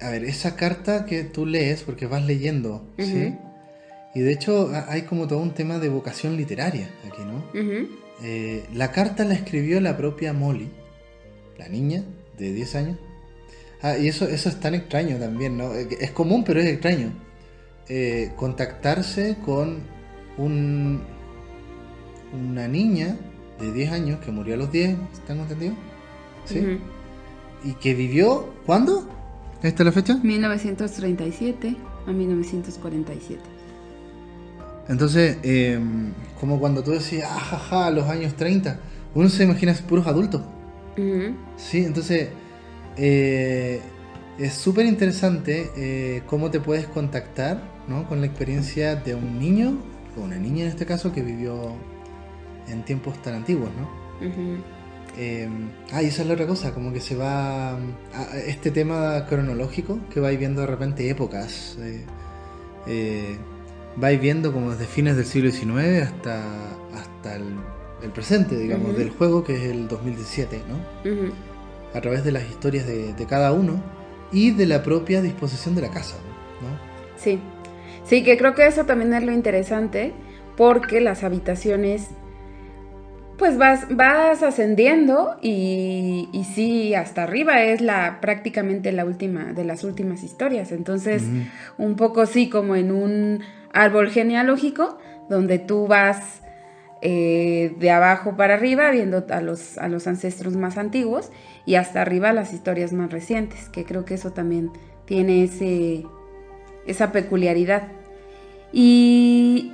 A ver, esa carta que tú lees, porque vas leyendo, ¿sí? Y de hecho hay como todo un tema de vocación literaria aquí, ¿no? Eh, la carta la escribió la propia Molly, la niña de 10 años. Ah, y eso, eso es tan extraño también, ¿no? Es común, pero es extraño. Eh, contactarse con un, una niña de 10 años que murió a los 10, ¿están entendido? ¿Sí? Y que vivió, ¿cuándo? ¿Esta es la fecha? 1937 a 1947. Entonces, em, como cuando tú decías, ajaja, ah, los años 30, uno se imagina puros adultos. Sí, entonces, eh, es súper interesante eh, cómo te puedes contactar con la experiencia de un niño, o una niña en este caso, que vivió en tiempos tan antiguos. ¿no? Em, ah, y esa es la otra cosa, como que se va a este tema cronológico, que vais viendo de repente épocas. Eh, eh, vais viendo como desde fines del siglo XIX hasta, hasta el, presente, digamos, del juego, que es el 2017, ¿no? A través de las historias de, de cada uno y de la propia disposición de la casa, ¿no? Sí, sí, que creo que eso también es lo interesante, porque las habitaciones, pues vas, vas ascendiendo y, y sí, hasta arriba es la prácticamente la última de las últimas historias, entonces un poco sí como en un árbol genealógico donde tú vas eh, de abajo para arriba viendo a los, a los ancestros más antiguos y hasta arriba las historias más recientes, que creo que eso también tiene ese, esa peculiaridad. Y,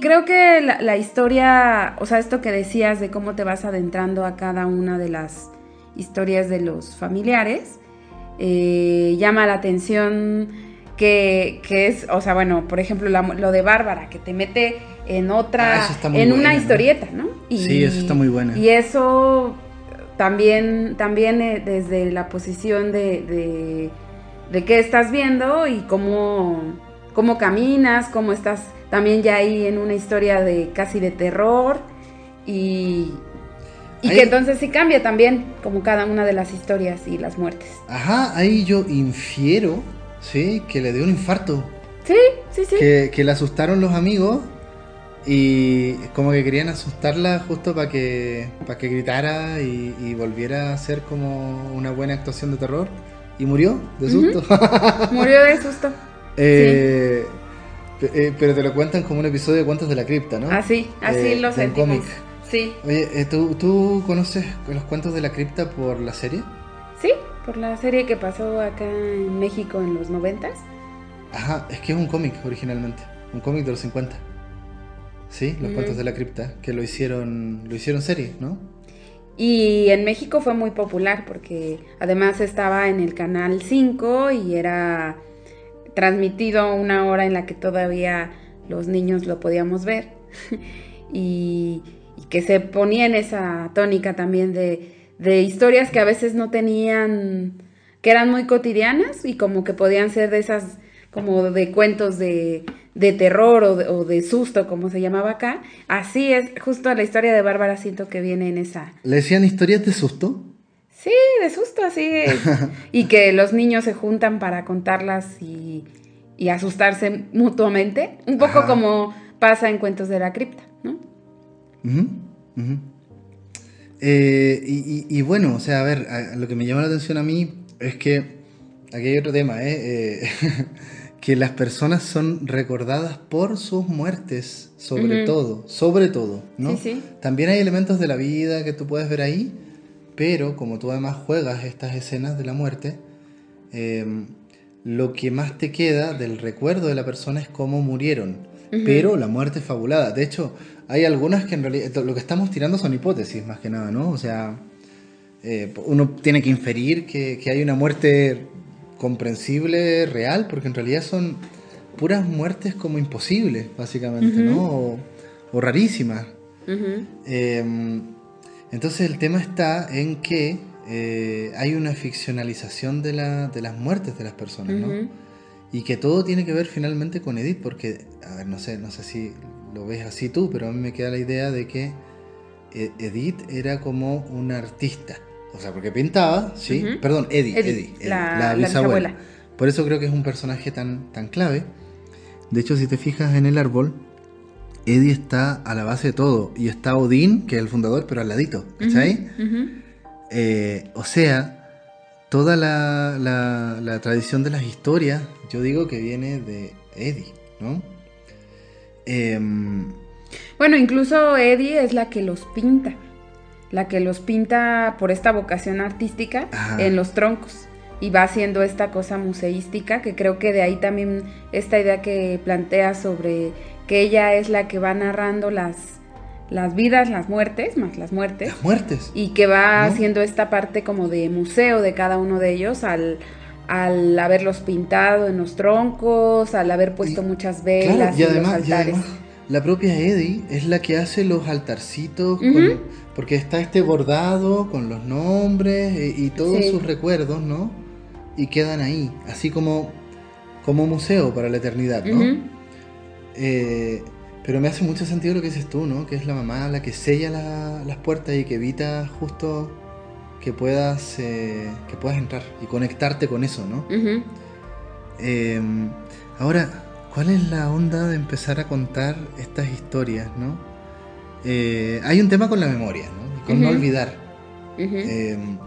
creo que la, historia, o sea, esto que decías de cómo te vas adentrando a cada una de las historias de los familiares, eh, llama la atención que, es, o sea, bueno, por ejemplo, lo de Bárbara, que te mete en otra, ah, en una historieta, ¿no? sí, eso está muy bueno. Y eso también, también eh, desde la posición de, de, qué estás viendo y cómo, cómo caminas, cómo estás también ya ahí en una historia de casi de terror y, y que entonces sí cambia también como cada una de las historias y las muertes. Ajá, ahí yo infiero, sí, que le dio un infarto. Sí, sí, sí. Que, que le asustaron los amigos Y como que querían asustarla justo para que, para que gritara y, volviera a ser como una buena actuación de terror. Y murió de susto. murió de susto. Eh, eh, pero te lo cuentan como un episodio de Cuentos de la Cripta, ¿no? Así, así eh, lo sentimos. Sí. Oye, ¿tú, ¿tú conoces los Cuentos de la Cripta por la serie? Sí, por la serie que pasó acá en México en los noventas. Ajá, es que es un cómic originalmente, un cómic de los 50. Sí, Los Cuentos de la Cripta, que lo hicieron, lo hicieron serie, ¿no? Y en México fue muy popular porque además estaba en el canal 5 y era transmitido una hora en la que todavía los niños lo podíamos ver. y, que se ponía en esa tónica también de, de historias que a veces no tenían, que eran muy cotidianas y como que podían ser de esas, como de cuentos de, de terror o de, susto, como se llamaba acá. Así es, justo la historia de Bárbara siento que viene en esa. ¿Le decían historias de susto? Sí, de susto, así. y que los niños se juntan para contarlas y, y asustarse mutuamente. Un poco como pasa en Cuentos de la Cripta, ¿no? Eh, y, bueno, o sea, a ver, lo que me llama la atención a mí es que aquí hay otro tema, ¿eh? eh que las personas son recordadas por sus muertes, sobre todo, sobre todo, ¿no? Sí, sí. También hay elementos de la vida que tú puedes ver ahí, pero como tú además juegas estas escenas de la muerte, em, lo que más te queda del recuerdo de la persona es cómo murieron. Pero la muerte es fabulada. De hecho, hay algunas que en realidad lo que estamos tirando son hipótesis más que nada, ¿no? O sea, eh, uno tiene que inferir que, que hay una muerte comprensible, real, porque en realidad son puras muertes como imposibles, básicamente, ¿no? O, rarísimas. Em, entonces el tema está en que eh, hay una ficcionalización de, la, de, las muertes de las personas, ¿no? Y que todo tiene que ver finalmente con Edith, porque, a ver, no sé, no sé si lo ves así tú, pero a mí me queda la idea de que eh, Edith era como una artista. O sea, porque pintaba, ¿sí? Perdón, Eddie, Eddie, la, bisabuela. Por eso creo que es un personaje tan, tan clave. De hecho, si te fijas en el árbol, Eddie está a la base de todo. Y está Odín, que es el fundador, pero al ladito. ¿Cachai? Eh, o sea, toda la, la, tradición de las historias, yo digo que viene de Eddie, ¿no? Em, bueno, incluso Eddie es la que los pinta la que los pinta por esta vocación artística en los troncos y va haciendo esta cosa museística que creo que de ahí también esta idea que plantea sobre que ella es la que va narrando las las vidas, las muertes, más las muertes. Las muertes. Y que va haciendo esta parte como de museo de cada uno de ellos al, al haberlos pintado en los troncos, al haber puesto muchas velas y, además, altares. la propia Eddie es la que hace los altarcitos porque está este bordado con los nombres eh, y, todos sus recuerdos, ¿no? Y quedan ahí, así como, como museo para la eternidad, ¿no? Eh, pero me hace mucho sentido lo que dices tú, ¿no? Que es la mamá la que sella las puertas y que evita justo que puedas, eh, que puedas entrar y conectarte con eso, ¿no? Em, ahora, ¿cuál es la onda de empezar a contar estas historias, ¿no? Eh, hay un tema con la memoria, ¿no? con no olvidar. Em,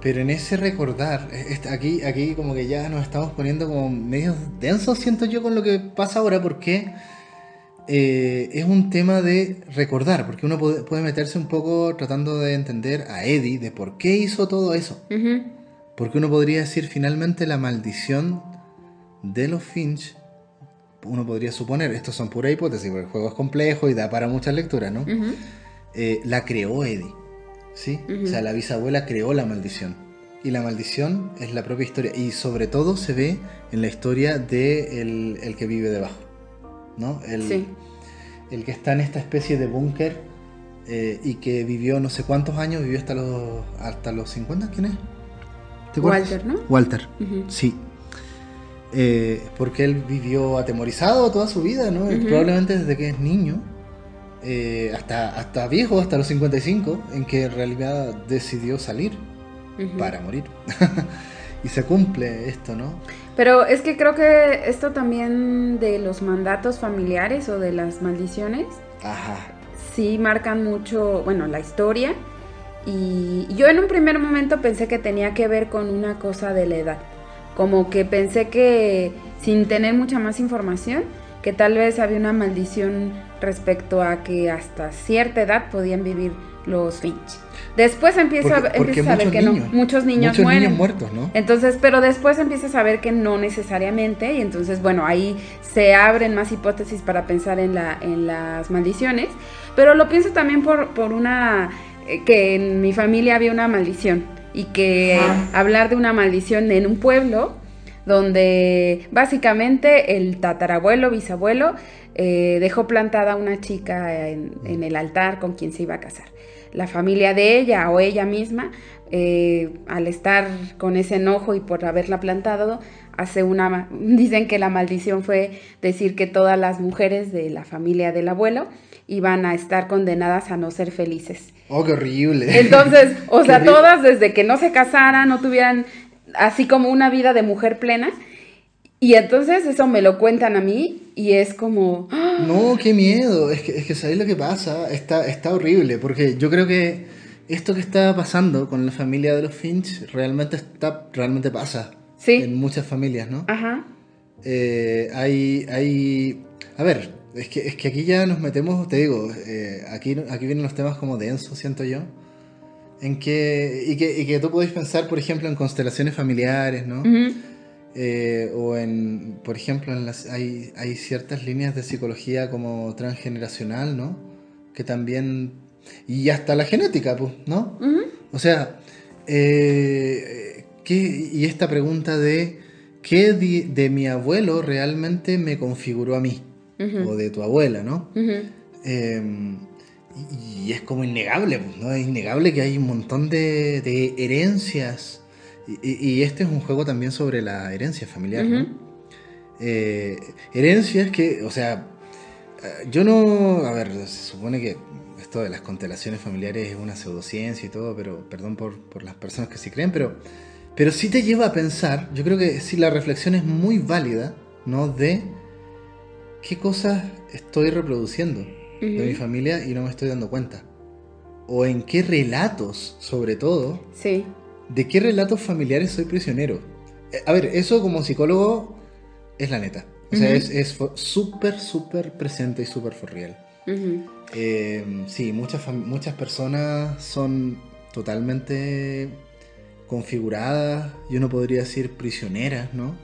pero en ese recordar, aquí, aquí como que ya nos estamos poniendo como medio densos, siento yo, con lo que pasa ahora, porque eh, es un tema de recordar, porque uno puede, meterse un poco tratando de entender a Eddie de por qué hizo todo eso. Porque uno podría decir finalmente la maldición de los Finch uno podría suponer, estos son pura hipótesis, porque el juego es complejo y da para muchas lecturas, ¿no? Eh, la creó Eddie, ¿sí? O sea, la bisabuela creó la maldición. Y la maldición es la propia historia. Y sobre todo se ve en la historia de el, que vive debajo, ¿no? El, el que está en esta especie de búnker eh, y que vivió no sé cuántos años, vivió hasta los, hasta los 50, ¿quién es? Walter, ¿no? Walter, sí. Eh, porque él vivió atemorizado toda su vida, ¿no? Probablemente desde que es niño, eh, hasta, hasta viejo, hasta los 55, en que en realidad decidió salir para morir. y se cumple esto, ¿no? Pero es que creo que esto también de los mandatos familiares o de las maldiciones Ajá. sí marcan mucho, bueno, la historia. Y yo en un primer momento pensé que tenía que ver con una cosa de la edad. Como que pensé que, sin tener mucha más información, que tal vez había una maldición respecto a que hasta cierta edad podían vivir los Finch. Después empiezo Porque- a, porque empiezas a ver que no, muchos niños Muchos mueren. niños muertos, ¿no? Entonces, pero después empiezas a ver que no necesariamente, y entonces, bueno, ahí se abren más hipótesis para pensar en, la, en las maldiciones, pero lo pienso también por, por una, eh, que en mi familia había una maldición, y que hablar de una maldición en un pueblo, donde básicamente el tatarabuelo, bisabuelo, eh, dejó plantada a una chica en, en el altar con quien se iba a casar. La familia de ella o ella misma, eh, al estar con ese enojo y por haberla plantado, hace una dicen que la maldición fue decir que todas las mujeres de la familia del abuelo iban a estar condenadas a no ser felices. Oh, qué horrible. Entonces, o sea, todas desde que no se casaran, no tuvieran así como una vida de mujer plena. Y entonces eso me lo cuentan a mí y es como, ¡ah! No, qué miedo. Es que, es que ¿sabéis lo que pasa? Está, está horrible, porque yo creo que esto que está pasando con la familia de los Finch realmente está, realmente pasa. Sí. En muchas familias, ¿no? ajá, Eh, hay, hay... A ver, es que, es que aquí ya nos metemos, te digo, eh, aquí, aquí vienen los temas como densos, siento yo. En que, y que, y que tú podéis pensar, por ejemplo, en constelaciones familiares, ¿no? Eh, o en, por ejemplo, en las, hay, hay ciertas líneas de psicología como transgeneracional, ¿no? Que también... Y hasta la genética, pues, ¿no? O sea, eh, ¿qué- y esta pregunta de ¿qué de mi abuelo realmente me configuró a mí? O de tu abuela, ¿no? Eh, y, y es como innegable, pues, ¿no? Es innegable que hay un montón de, de herencias. Y, este es un juego también sobre la herencia familiar. Eh, herencias que, o sea, eh, yo no, a ver, se supone que esto de las constelaciones familiares es una pseudociencia y todo, pero perdón por, por las personas que sí creen, pero, pero sí te lleva a pensar, yo creo que sí la reflexión es muy válida, ¿no? De qué cosas estoy reproduciendo de mi familia y no me estoy dando cuenta. O en qué relatos, sobre todo, Sí, ¿De qué relatos familiares soy prisionero? Eh, A ver, eso como psicólogo es la neta. O sea, es, es súper, súper presente y súper for real. Eh, sí, muchas, muchas personas son totalmente configuradas, yo no podría decir prisioneras, ¿no?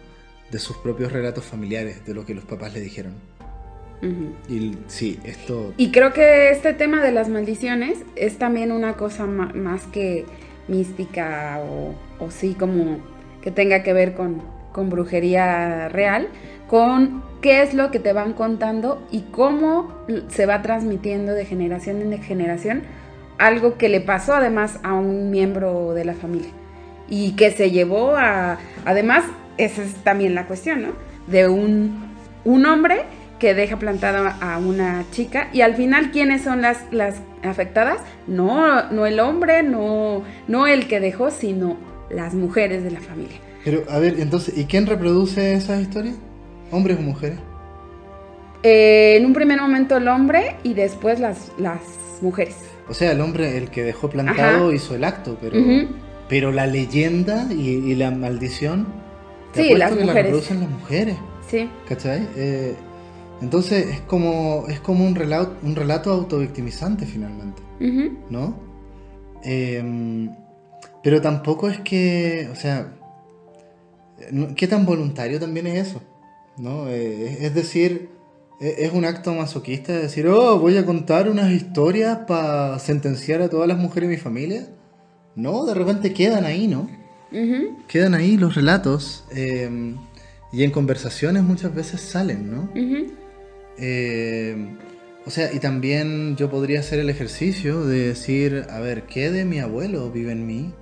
De sus propios relatos familiares, de lo que los papás le dijeron. Y sí, esto... Y creo que este tema de las maldiciones es también una cosa más que mística o, o sí como que tenga que ver con, con brujería real, con qué es lo que te van contando y cómo se va transmitiendo de generación en generación algo que le pasó además a un miembro de la familia y que se llevó a, además, esa es también la cuestión, ¿no? De un, un hombre que deja plantada a una chica y al final, ¿quiénes son las, las afectadas? No, no el hombre, no, no el que dejó, sino las mujeres de la familia. Pero, a ver, entonces, ¿y quién reproduce esas historias? ¿Hombres o mujeres? Eh, en un primer momento el hombre y después las, las mujeres. O sea, el hombre, el que dejó plantado, Ajá. hizo el acto, pero, pero la leyenda y, y la maldición, te Sí, las que la mujeres. reproducen las mujeres, Sí. ¿cachai? Eh, entonces es como, es como un, relato, un relato autovictimizante finalmente. ¿no? Eh, pero tampoco es que, o sea, ¿qué tan voluntario también es eso? ¿No? Eh, es- decir, e- es un acto masoquista de decir, oh, voy a contar unas historias para sentenciar a todas las mujeres de mi familia. No, de repente quedan ahí, ¿no? Quedan ahí los relatos eh, y en conversaciones muchas veces salen, ¿no? Eh, o sea, y también yo podría hacer el ejercicio de decir, a ver, ¿qué de mi abuelo vive en mí?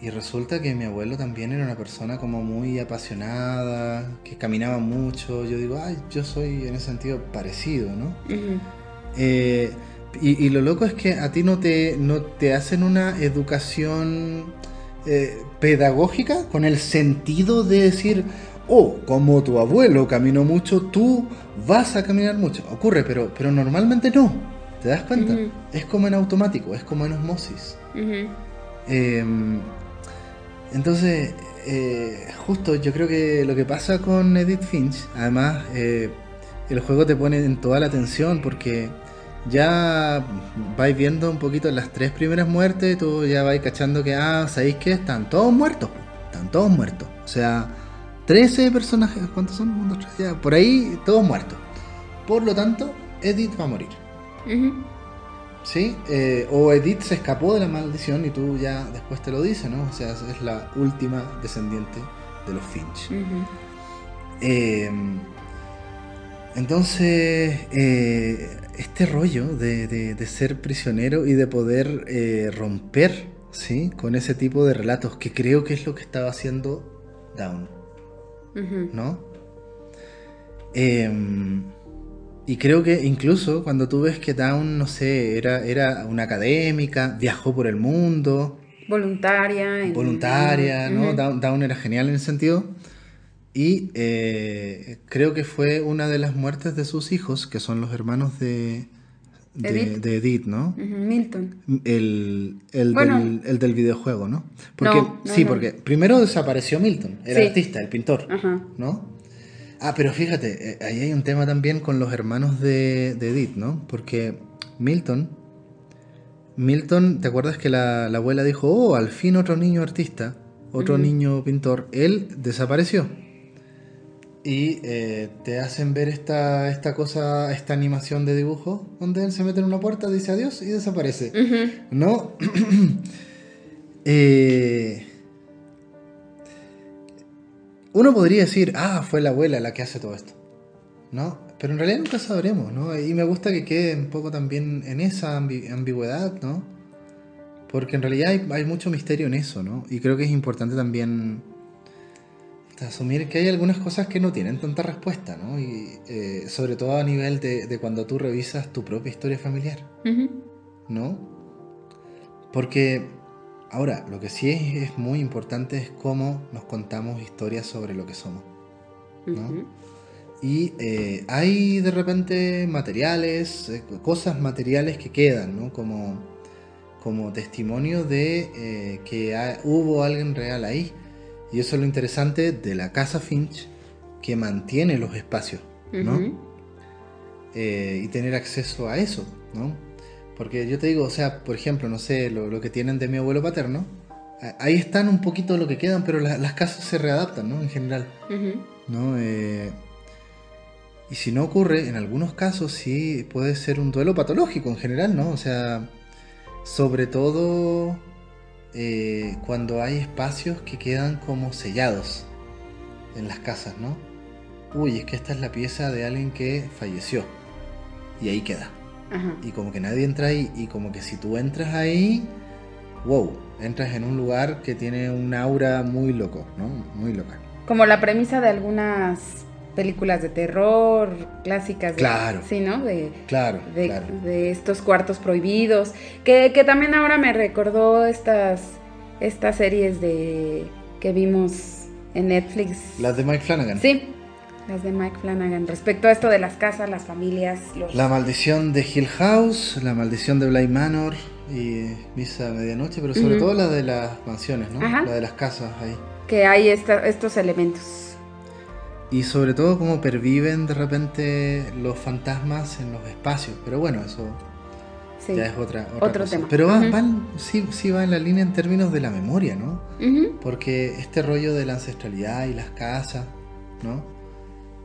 Y resulta que mi abuelo también era una persona como muy apasionada, que caminaba mucho. Yo digo, ay, yo soy en ese sentido parecido, ¿no? Eh, y, y lo loco es que a ti no te, no te hacen una educación eh, pedagógica con el sentido de decir, O como tu abuelo caminó mucho, tú vas a caminar mucho. Ocurre, pero, pero normalmente no. ¿Te das cuenta? Es como en automático, es como en osmosis. Em, entonces, eh, justo yo creo que lo que pasa con Edith Finch, además, eh, el juego te pone en toda la atención porque ya vais viendo un poquito las tres primeras muertes, tú ya vais cachando que, ah, ¿sabéis que Están todos muertos, están todos muertos. O sea, 13 personajes, ¿cuántos son? por ahí todos muertos. Por lo tanto, Edith va a morir. ¿Sí? Eh, o Edith se escapó de la maldición y tú ya después te lo dices, ¿no? O sea, es la última descendiente de los Finch. Em, entonces, eh, este rollo de, ser prisionero y de poder eh, romper ¿sí? con ese tipo de relatos, que creo que es lo que estaba haciendo Down. ¿No? Em, y creo que incluso cuando tú ves que Down, no sé, era, era una académica, viajó por el mundo. Voluntaria. Voluntaria, ¿no? Down, era genial en ese sentido. Y eh, creo que fue una de las muertes de sus hijos, que son los hermanos de, de Edith, ¿no? Milton. El, del, videojuego, ¿no? Porque, sí, porque primero desapareció Milton, el artista, el pintor, ¿no? Ah, pero fíjate, eh, ahí hay un tema también con los hermanos de, Edith, ¿no? Porque Milton, Milton, ¿te acuerdas que la, abuela dijo, oh, al fin otro niño artista, otro niño pintor? Él desapareció y eh, te hacen ver esta, esta cosa, esta animación de dibujo, donde él se mete en una puerta, dice adiós y desaparece. ¿No? Eh, uno podría decir, ah, fue la abuela la que hace todo esto. ¿No? Pero en realidad nunca sabremos, ¿no? Y me gusta que quede un poco también en esa ambigüedad, ¿no? Porque en realidad hay, hay mucho misterio en eso, ¿no? Y creo que es importante también asumir que hay algunas cosas que no tienen tanta respuesta, ¿no? Y eh, sobre todo a nivel de, cuando tú revisas tu propia historia familiar, ¿no? Porque ahora, lo que sí es, muy importante es cómo nos contamos historias sobre lo que somos, ¿no? Y eh, hay de repente materiales, eh, cosas materiales que quedan, ¿no? Como, como testimonio de que hubo alguien real ahí y eso es lo interesante de la casa Finch, que mantiene los espacios, ¿no? Eh, y tener acceso a eso, ¿no? Porque yo te digo, o sea, por ejemplo, no sé, lo, que tienen de mi abuelo paterno, ahí están un poquito lo que quedan, pero las casas se readaptan, ¿no? En general, ¿no? Eh, y si no ocurre, en algunos casos sí puede ser un duelo patológico en general, ¿no? O sea, sobre todo eh, cuando hay espacios que quedan como sellados en las casas, ¿no? Uy, es que esta es la pieza de alguien que falleció. Y ahí queda. Y como que nadie entra ahí. Y como que si tú entras ahí, wow, entras en un lugar que tiene un aura muy loco, ¿no? Muy loca. Como la premisa de algunas películas de terror clásicas. claro. Sí, ¿no? De, claro, de, estos cuartos prohibidos. Que, también ahora me recordó estas, estas series de que vimos en Netflix. Las de Mike Flanagan. Sí, las de Mike Flanagan. Respecto a esto de las casas, las familias. La maldición de Hill House, la maldición de Bly Manor y Misa Medianoche, pero sobre todo la de las mansiones, ¿no? La de las casas ahí. Que hay estos elementos. Y sobre todo cómo perviven de repente los fantasmas en los espacios. Pero bueno, eso ya es otra, otro tema. Pero van, sí, sí va en la línea en términos de la memoria, ¿no? Porque este rollo de la ancestralidad y las casas, ¿no?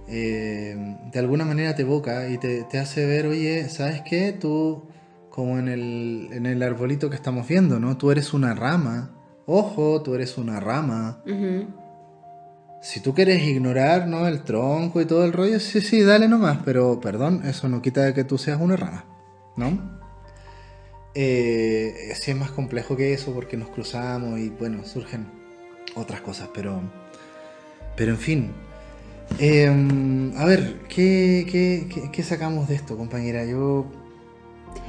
Eh, de alguna manera te evoca y te, hace ver, oye, ¿sabes qué? Tú, como en el, en el arbolito que estamos viendo, ¿no? Tú eres una rama. Ojo, tú eres una rama si tú quieres ignorar ¿no? el tronco y todo el rollo, sí, sí, dale nomás, pero perdón, eso no quita de que tú seas una rama, ¿no? Eh, sí es más complejo que eso porque nos cruzamos y bueno, surgen otras cosas, pero, pero en fin. Em, a ver, ¿qué, qué, qué sacamos de esto, compañera? Yo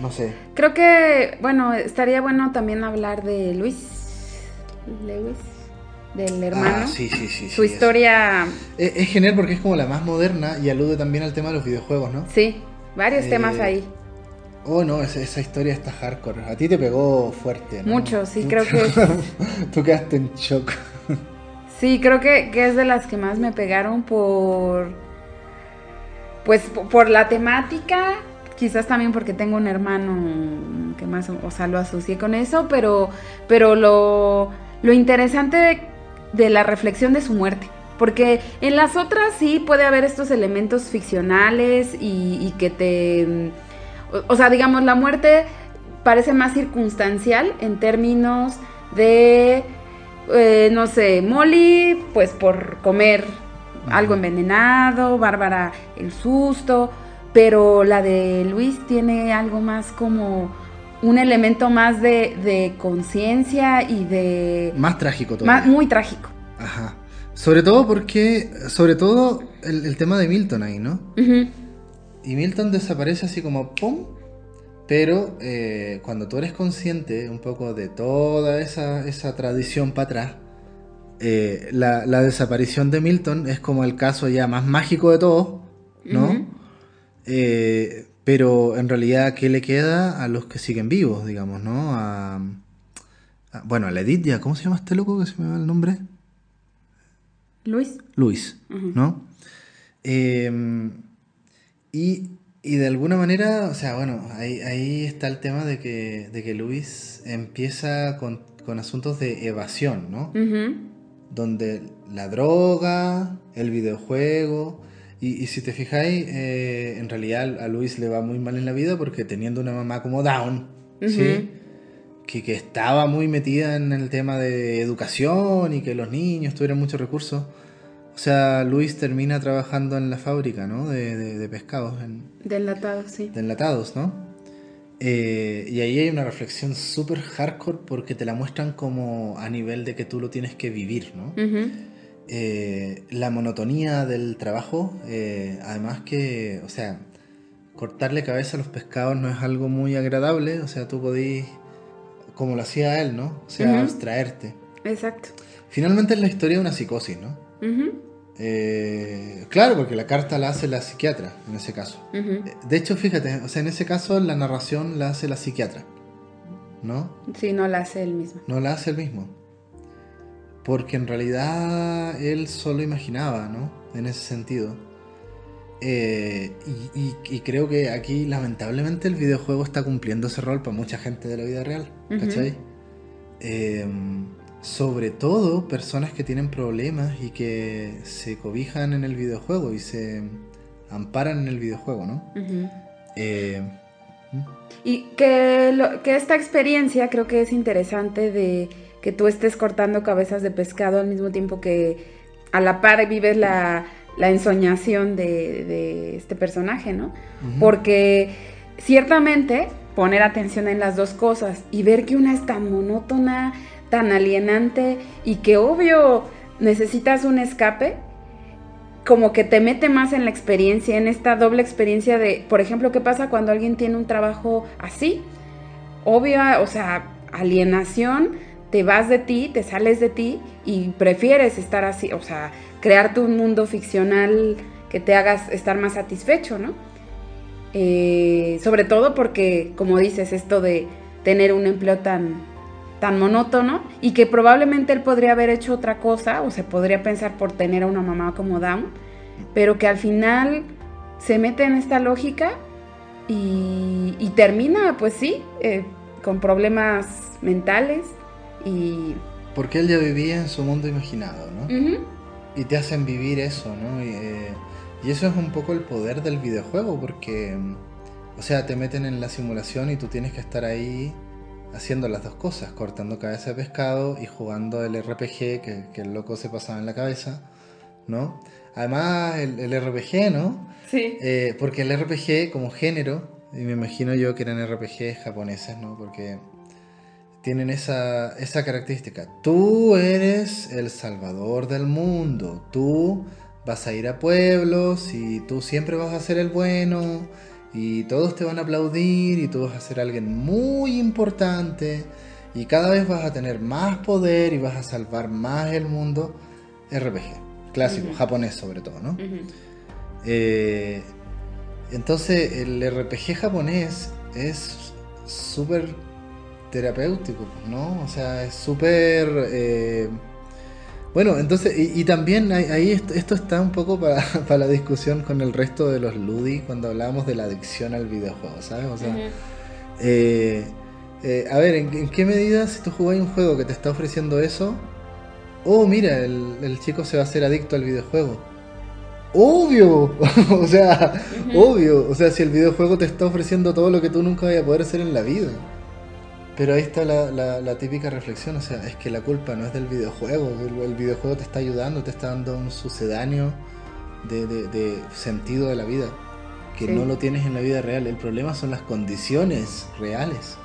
no sé. Creo que, bueno, estaría bueno también hablar de Luis. Lewis. Del hermano. Ah, sí, sí, sí. Su sí, historia. Es, es, genial porque es como la más moderna y alude también al tema de los videojuegos, ¿no? Sí, varios Eh, temas ahí. Oh, no, esa, esa historia está hardcore. A ti te pegó fuerte, ¿no? Mucho, sí, creo que- Tú quedaste en shock. Sí, creo que, que es de las que más me pegaron por. Pues po- por la temática. Quizás también porque tengo un hermano que más, o sea, lo asocié con eso, pero, pero lo, lo interesante de, de la reflexión de su muerte. Porque en las otras sí puede haber estos elementos ficcionales y, y que te... O, o sea, digamos, la muerte parece más circunstancial en términos de, eh, no sé, Molly, pues por comer algo envenenado, Bárbara el susto, pero la de Luis tiene algo más como un elemento más de, de conciencia y de... Más trágico todo. más- muy trágico. Ajá. Sobre todo porque, sobre todo el, el tema de Milton ahí, ¿no? Y Milton desaparece así como ¡pum! Pero eh, cuando tú eres consciente un poco de toda esa, esa tradición para atrás, eh, la, la desaparición de Milton es como el caso ya más mágico de todos, ¿no? Eh, pero en realidad, ¿qué le queda a los que siguen vivos, digamos, ¿no? A, a- bueno, a la Edith ya, ¿cómo se llama este loco que se me va el nombre? Luis. Luis. ¿no? Eh, y, y de alguna manera, o sea, bueno, ahí, ahí está el tema de que, de que Luis empieza con, con asuntos de evasión, ¿no? Donde la droga, el videojuego, y, y si te fijáis, eh, en realidad a Luis le va muy mal en la vida porque teniendo una mamá como Down, ¿sí? que, que estaba muy metida en el tema de educación y que los niños tuvieran muchos recursos. O sea, Luis termina trabajando en la fábrica, ¿no? De, de- de pescados, en- De enlatado, sí. de enlatados, ¿no? Eh, y ahí hay una reflexión súper hardcore porque te la muestran como a nivel de que tú lo tienes que vivir, ¿no? Ujú. Eh, la monotonía del trabajo, eh, además que, o sea, cortarle cabeza a los pescados no es algo muy agradable, o sea, tú podís, como lo hacía él, ¿no? O sea, Ujú. abstraerte. Exacto. Finalmente es la historia de una psicosis, ¿no? Eh, claro, porque la carta la hace la psiquiatra, en ese caso. De hecho, fíjate, o sea, en ese caso la narración la hace la psiquiatra, ¿no? Sí, no la hace él mismo. No la hace él mismo. Porque en realidad él solo imaginaba, ¿no? En ese sentido. Eh, y, y- y creo que aquí, lamentablemente, el videojuego está cumpliendo ese rol para mucha gente de la vida real. ¿Cachai? Eh, sobre todo personas que tienen problemas y que se cobijan en el videojuego y se amparan en el videojuego, ¿no? Eh, Y que, lo- que esta experiencia creo que es interesante de que tú estés cortando cabezas de pescado al mismo tiempo que a la par vives la, la ensoñación de, de este personaje, ¿no? Porque ciertamente poner atención en las dos cosas y ver que una es tan monótona, tan alienante y que obvio necesitas un escape, como que te mete más en la experiencia, en esta doble experiencia de, por ejemplo, ¿qué pasa cuando alguien tiene un trabajo así? Obvia, o sea, alienación, te vas de ti, te sales de ti y prefieres estar así, o sea, crearte un mundo ficcional que te hagas estar más satisfecho, ¿no? Eh, sobre todo porque, como dices, esto de tener un empleo tan, tan monótono y que probablemente él podría haber hecho otra cosa o se podría pensar por tener a una mamá como Down, pero que al final se mete en esta lógica y, termina, pues sí, eh, con problemas mentales y... Porque él ya vivía en su mundo imaginado, ¿no? Y te hacen vivir eso, ¿no? Y, eh, y eso es un poco el poder del videojuego, porque, mm, o sea, te meten en la simulación y tú tienes que estar ahí haciendo las dos cosas, cortando cabeza de pescado y jugando el RPG que, que el loco se pasaba en la cabeza, ¿no? Además, el, el RPG, ¿no? Sí. Eh, porque el RPG como género, y me imagino yo que eran RPGs japoneses, ¿no? Porque tienen esa, esa característica. Tú eres el salvador del mundo. Tú vas a ir a pueblos y tú siempre vas a ser el bueno y todos te van a aplaudir y tú vas a ser alguien muy importante y cada vez vas a tener más poder y vas a salvar más el mundo. RPG, clásico, japonés sobre todo, ¿no? Eh, entonces el RPG japonés es súper terapéutico, ¿no? O sea, es súper... Eh, bueno, entonces, y, también ahí esto, está un poco para, la discusión con el resto de los Ludi cuando hablamos de la adicción al videojuego, ¿sabes? O sea, eh, eh, a ver, ¿en, qué medida si tú jugás un juego que te está ofreciendo eso? Oh, mira, el, chico se va a hacer adicto al videojuego. Obvio, o sea, obvio, o sea, si el videojuego te está ofreciendo todo lo que tú nunca vayas a poder hacer en la vida. Pero ahí está la, típica reflexión, o sea, es que la culpa no es del videojuego, el, videojuego te está ayudando, te está dando un sucedáneo de, sentido de la vida, que no lo tienes en la vida real. El problema son las condiciones reales,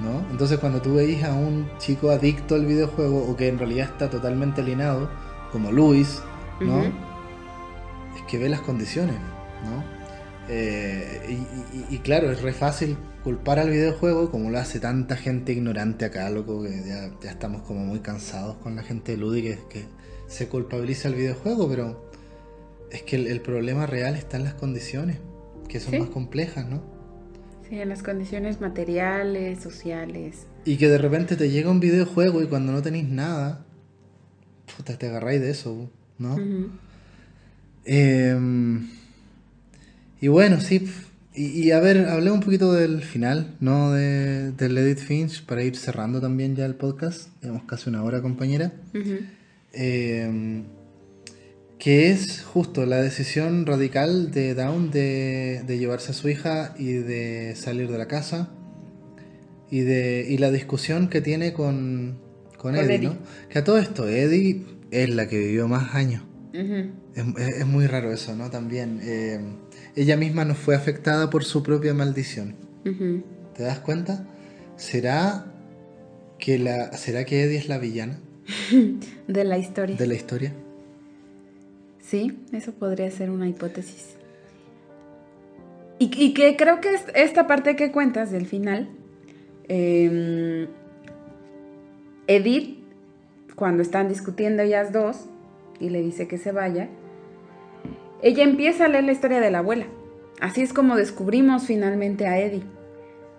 ¿no? Entonces cuando tú veis a un chico adicto al videojuego o que en realidad está totalmente alienado, como Luis, ¿no? Es que ve las condiciones, ¿no? Eh, y, claro, es re fácil culpar al videojuego como lo hace tanta gente ignorante acá, loco, que ya, estamos como muy cansados con la gente lúdica que, que se culpabiliza al videojuego, pero es que el, problema real está en las condiciones, que son más complejas, ¿no? Sí, en las condiciones materiales, sociales. Y que de repente te llega un videojuego y cuando no tenéis nada, puta, te agarráis de eso, ¿no? Y bueno, sí. Y, a ver, hablé un poquito del final, ¿no? De, del Edith Finch, para ir cerrando también ya el podcast. Llevamos casi una hora, compañera. Em, que es justo la decisión radical de Down de, llevarse a su hija y de salir de la casa. Y, de, y la discusión que tiene con, con, Eddie, ¿no? Que a todo esto, Eddie es la que vivió más años. es, muy raro eso, ¿no? También. Eh, ella misma no fue afectada por su propia maldición. ¿Te das cuenta? ¿Será que, la, ¿Será que Eddie es la villana? de la historia. De la historia. Sí, eso podría ser una hipótesis. Y, que creo que esta parte que cuentas del final, em, Edith, cuando están discutiendo ellas dos, y le dice que se vaya, ella empieza a leer la historia de la abuela. Así es como descubrimos finalmente a Eddie.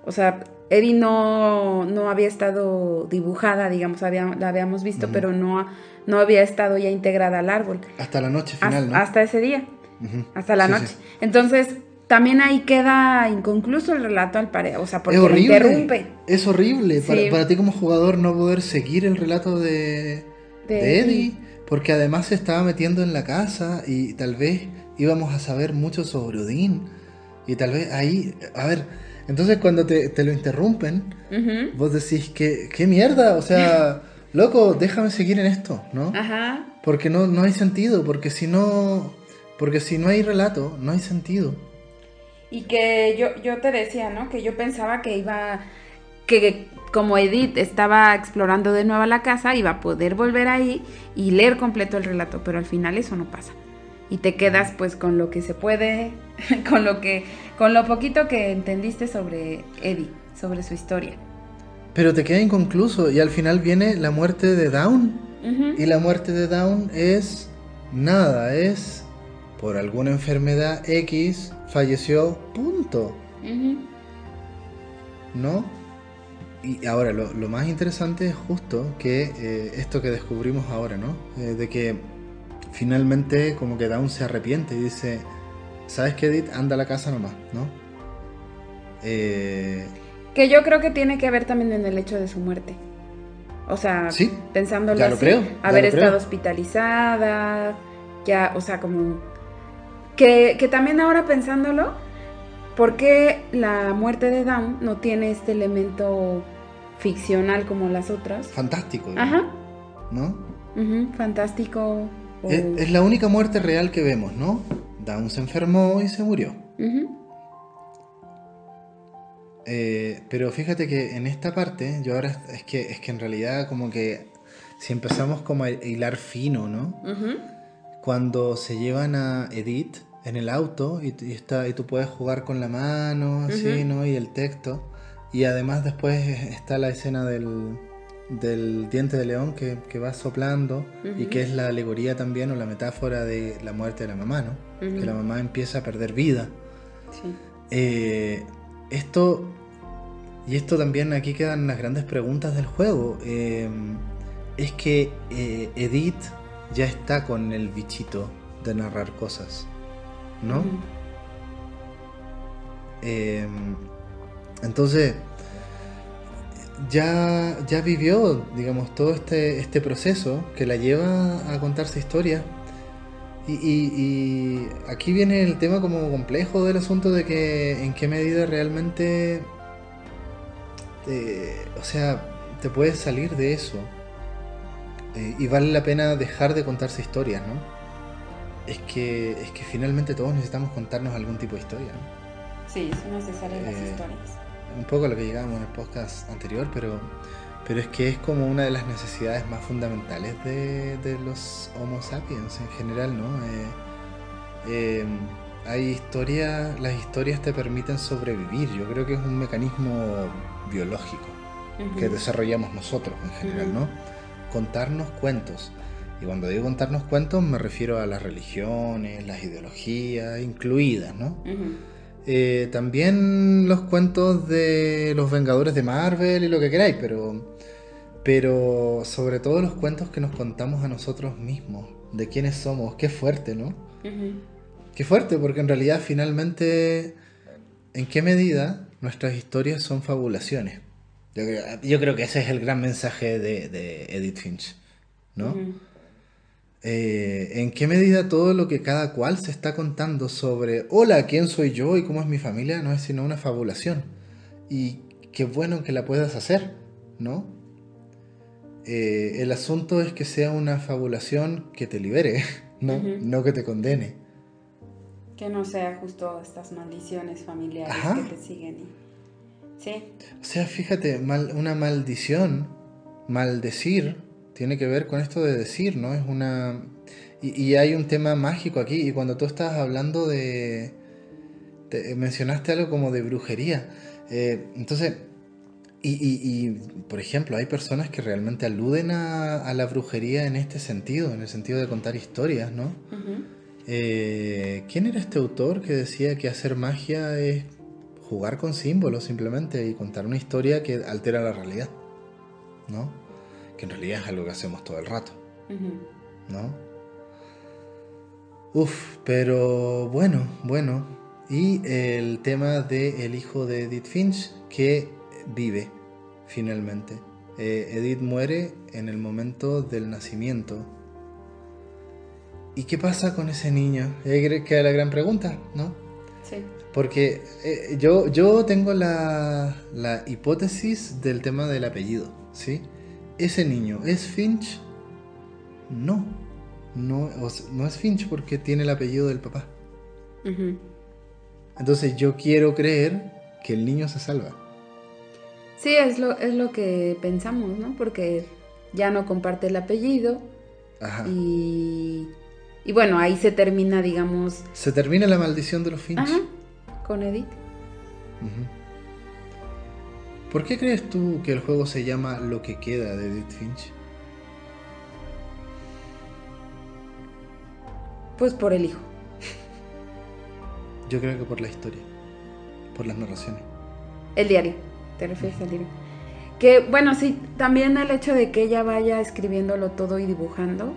O sea, Eddie no, no había estado dibujada, digamos, la habíamos visto, pero no, no había estado ya integrada al árbol. Hasta la noche final, ¿no? Hasta ese día. Hasta la noche. Entonces, también ahí queda inconcluso el relato al pared, o sea, porque es horrible, interrumpe. Es horrible para, ti como jugador no poder seguir el relato de, de, Eddie porque además se estaba metiendo en la casa y tal vez íbamos a saber mucho sobre Odín. Y tal vez ahí, a ver, entonces cuando te, lo interrumpen, vos decís, que ¿qué mierda? O sea, loco, déjame seguir en esto, ¿no? Ajá. Porque no, no hay sentido, porque si no, porque si no hay relato, no hay sentido. Y que yo, yo te decía, ¿no? Que yo pensaba que iba, que como Edith estaba explorando de nuevo la casa, iba a poder volver ahí y leer completo el relato, pero al final eso no pasa. Y te quedas pues con lo que se puede, con lo que, con lo poquito que entendiste sobre Eddie, sobre su historia. Pero te queda inconcluso y al final viene la muerte de Down. Y la muerte de Down es nada, es por alguna enfermedad X, falleció, punto. ¿No? Y ahora lo, más interesante es justo que eh, esto que descubrimos ahora, ¿no? Eh, de que finalmente como que Dawn se arrepiente y dice, ¿sabes qué, Edith? Anda a la casa nomás, ¿no? Eh, que yo creo que tiene que ver también en el hecho de su muerte. O sea, ¿Sí? pensándolo ya lo creo, haber estado hospitalizada, ya, o sea, como... Que, que también ahora pensándolo, ¿por qué la muerte de Dawn no tiene este elemento ficcional como las otras. Fantástico. Ajá. ¿No? fantástico. Es, la única muerte real que vemos, ¿no? Down se enfermó y se murió. Eh, pero fíjate que en esta parte, yo ahora es que, es que en realidad como que si empezamos como a hilar fino, ¿no? Cuando se llevan a Edith en el auto y, está, y tú puedes jugar con la mano, así, ¿no? Y el texto Y además después está la escena del, del diente de león que, va soplando y que es la alegoría también o la metáfora de la muerte de la mamá, ¿no? Que la mamá empieza a perder vida. Eh, esto, y esto también aquí quedan las grandes preguntas del juego. Eh, es que eh, Edith ya está con el bichito de narrar cosas, ¿no? Entonces, ya, ya vivió, digamos, todo este, este proceso que la lleva a contarse historias. Y, y, aquí viene el tema como complejo del asunto de que en qué medida realmente, o sea, te puedes salir de eso. Eh, y vale la pena dejar de contarse historias, ¿no? Es que, es que finalmente todos necesitamos contarnos algún tipo de historia, ¿no? Sí, son necesarias las eh, historias un poco a lo que llegábamos en el podcast anterior, pero, pero es que es como una de las necesidades más fundamentales de, los Homo sapiens en general, ¿no? Eh, eh, hay historias, las historias te permiten sobrevivir, yo creo que es un mecanismo biológico que desarrollamos nosotros en general, ¿no? Contarnos cuentos. Y cuando digo contarnos cuentos me refiero a las religiones, las ideologías incluidas, ¿no? Eh, también los cuentos de los Vengadores de Marvel y lo que queráis, pero, pero sobre todo los cuentos que nos contamos a nosotros mismos, de quiénes somos, qué fuerte, ¿no? Qué fuerte, porque en realidad finalmente, ¿en qué medida nuestras historias son fabulaciones? Yo creo, que ese es el gran mensaje de, Edith Finch, ¿no? Eh, en qué medida todo lo que cada cual se está contando sobre, hola, ¿quién soy yo y cómo es mi familia? No es sino una fabulación. Y qué bueno que la puedas hacer, ¿no? Eh, el asunto es que sea una fabulación que te libere, ¿no? No que te condene. Que no sea justo estas maldiciones familiares que te siguen. Sí. O sea, fíjate, mal, una maldición, maldecir, tiene que ver con esto de decir, ¿no? Es una... Y, hay un tema mágico aquí, y cuando tú estás hablando de... mencionaste algo como de brujería. Eh, entonces, y, por ejemplo, hay personas que realmente aluden a, la brujería en este sentido, en el sentido de contar historias, ¿no? Eh, ¿Quién era este autor que decía que hacer magia es jugar con símbolos simplemente y contar una historia que altera la realidad? ¿No? Que en realidad es algo que hacemos todo el rato. ¿No? Uf, pero bueno, bueno. Y el tema de el hijo de Edith Finch que vive finalmente. Eh, Edith muere en el momento del nacimiento. ¿Y qué pasa con ese niño? que queda la gran pregunta, ¿no? Sí. Porque eh, yo, yo tengo la, la hipótesis del tema del apellido, ¿sí? Ese niño es Finch, no. No, no es Finch porque tiene el apellido del papá. Entonces yo quiero creer que el niño se salva. Sí, es lo, es lo que pensamos, ¿no? Porque ya no comparte el apellido. Ajá. Y, y bueno, ahí se termina, digamos... Se termina la maldición de los Finch. Ajá, con Edith. ¿Por qué crees tú que el juego se llama Lo que queda de Edith Finch? Pues por el hijo. Yo creo que por la historia, por las narraciones. El diario, te refieres al diario. Que bueno, sí, también el hecho de que ella vaya escribiéndolo todo y dibujando.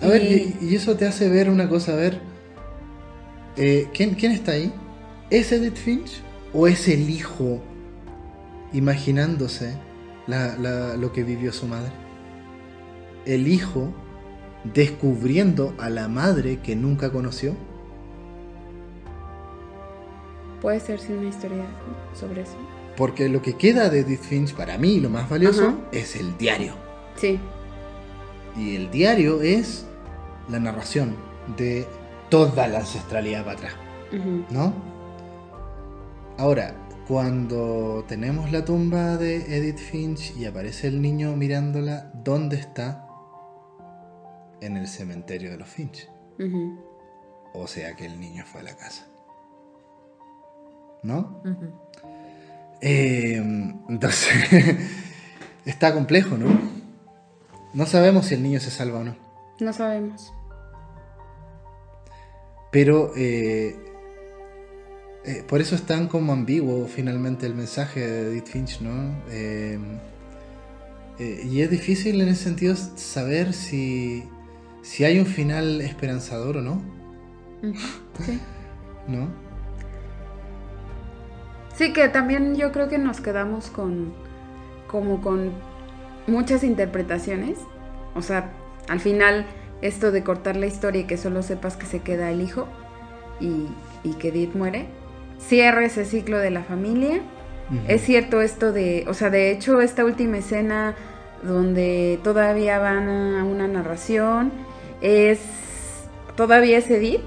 A ver, y, eso te hace ver una cosa, a ver, eh, ¿quién, ¿quién está ahí? ¿Es Edith Finch o es el hijo imaginándose lo que vivió su madre. El hijo descubriendo a la madre que nunca conoció. Puede ser una historia sobre eso. Porque lo que queda de Edith Finch para mí, lo más valioso, es el diario. Sí. Y el diario es la narración de toda la ancestralidad para atrás. ¿No? Ahora, cuando tenemos la tumba de Edith Finch y aparece el niño mirándola, ¿dónde está? En el cementerio de los Finch. O sea que el niño fue a la casa. ¿No? Eh, entonces, está complejo, ¿no? No sabemos si el niño se salva o no. No sabemos. Pero eh, eh, por eso es tan como ambiguo finalmente el mensaje de Edith Finch, ¿no? Eh, y es difícil en ese sentido saber si, si hay un final esperanzador o no. Sí. ¿No? Sí, que también yo creo que nos quedamos con como con muchas interpretaciones. O sea, al final esto de cortar la historia y que solo sepas que se queda el hijo y, que Edith muere, cierra ese ciclo de la familia. Es cierto esto de, o sea, de hecho esta última escena donde todavía van a una narración es, todavía es Edith,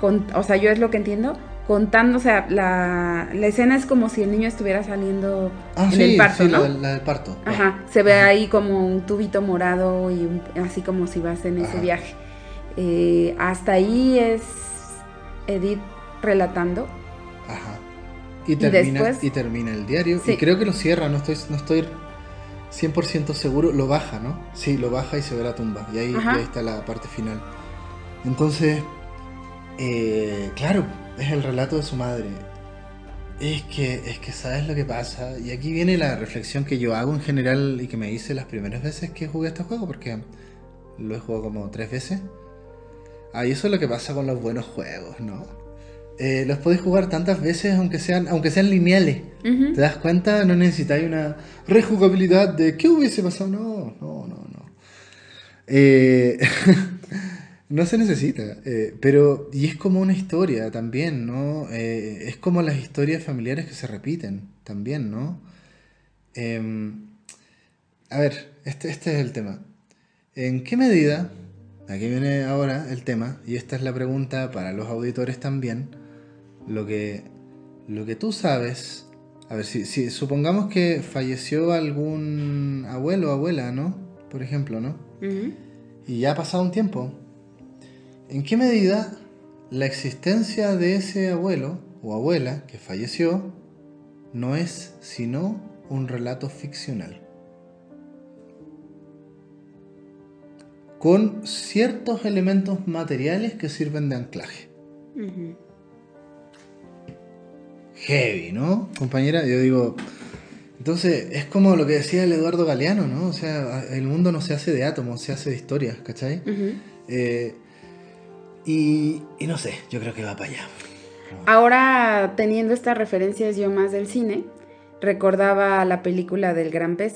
con, o sea, yo es lo que entiendo, contando, o sea, la, la, escena es como si el niño estuviera saliendo ah, en el parto, ¿no? La, del parto. Ajá, se ve ahí como un tubito morado y así como si vas en ese viaje. Eh, hasta ahí es Edith relatando. Ajá. Y termina, y, termina el diario. Y creo que lo cierra, no estoy, no estoy 100% seguro. Lo baja, ¿no? Sí, lo baja y se ve la tumba. Y ahí, y ahí está la parte final. Entonces, eh, claro, es el relato de su madre. Es que, es que sabes lo que pasa. Y aquí viene la reflexión que yo hago en general y que me hice las primeras veces que jugué este juego, porque lo he jugado como tres veces. Ah, y eso es lo que pasa con los buenos juegos, ¿no? Eh, los podéis jugar tantas veces aunque sean, aunque sean lineales. ¿Te das cuenta? No necesitáis una rejugabilidad de qué hubiese pasado. No, no, no, no. Eh, No se necesita, eh, pero y es como una historia también, ¿no? Es como las historias familiares que se repiten también, ¿no? Em, a ver, este, este es el tema. ¿En qué medida, aquí viene ahora el tema, y esta es la pregunta para los auditores también, lo que, lo que tú sabes, a ver, si, si supongamos que falleció algún abuelo o abuela, ¿no? Por ejemplo, ¿no? Y ya ha pasado un tiempo, ¿En qué medida la existencia de ese abuelo o abuela que falleció no es sino un relato ficcional? Con ciertos elementos materiales que sirven de anclaje. Heavy, ¿no? Compañera, yo digo, entonces, es como lo que decía el Eduardo Galeano, ¿no? O sea, el mundo no se hace de átomos, se hace de historias, ¿cachai? Y, no sé, yo creo que va para allá. Ahora, teniendo estas referencias yo más del cine, recordaba la película del Gran Pez.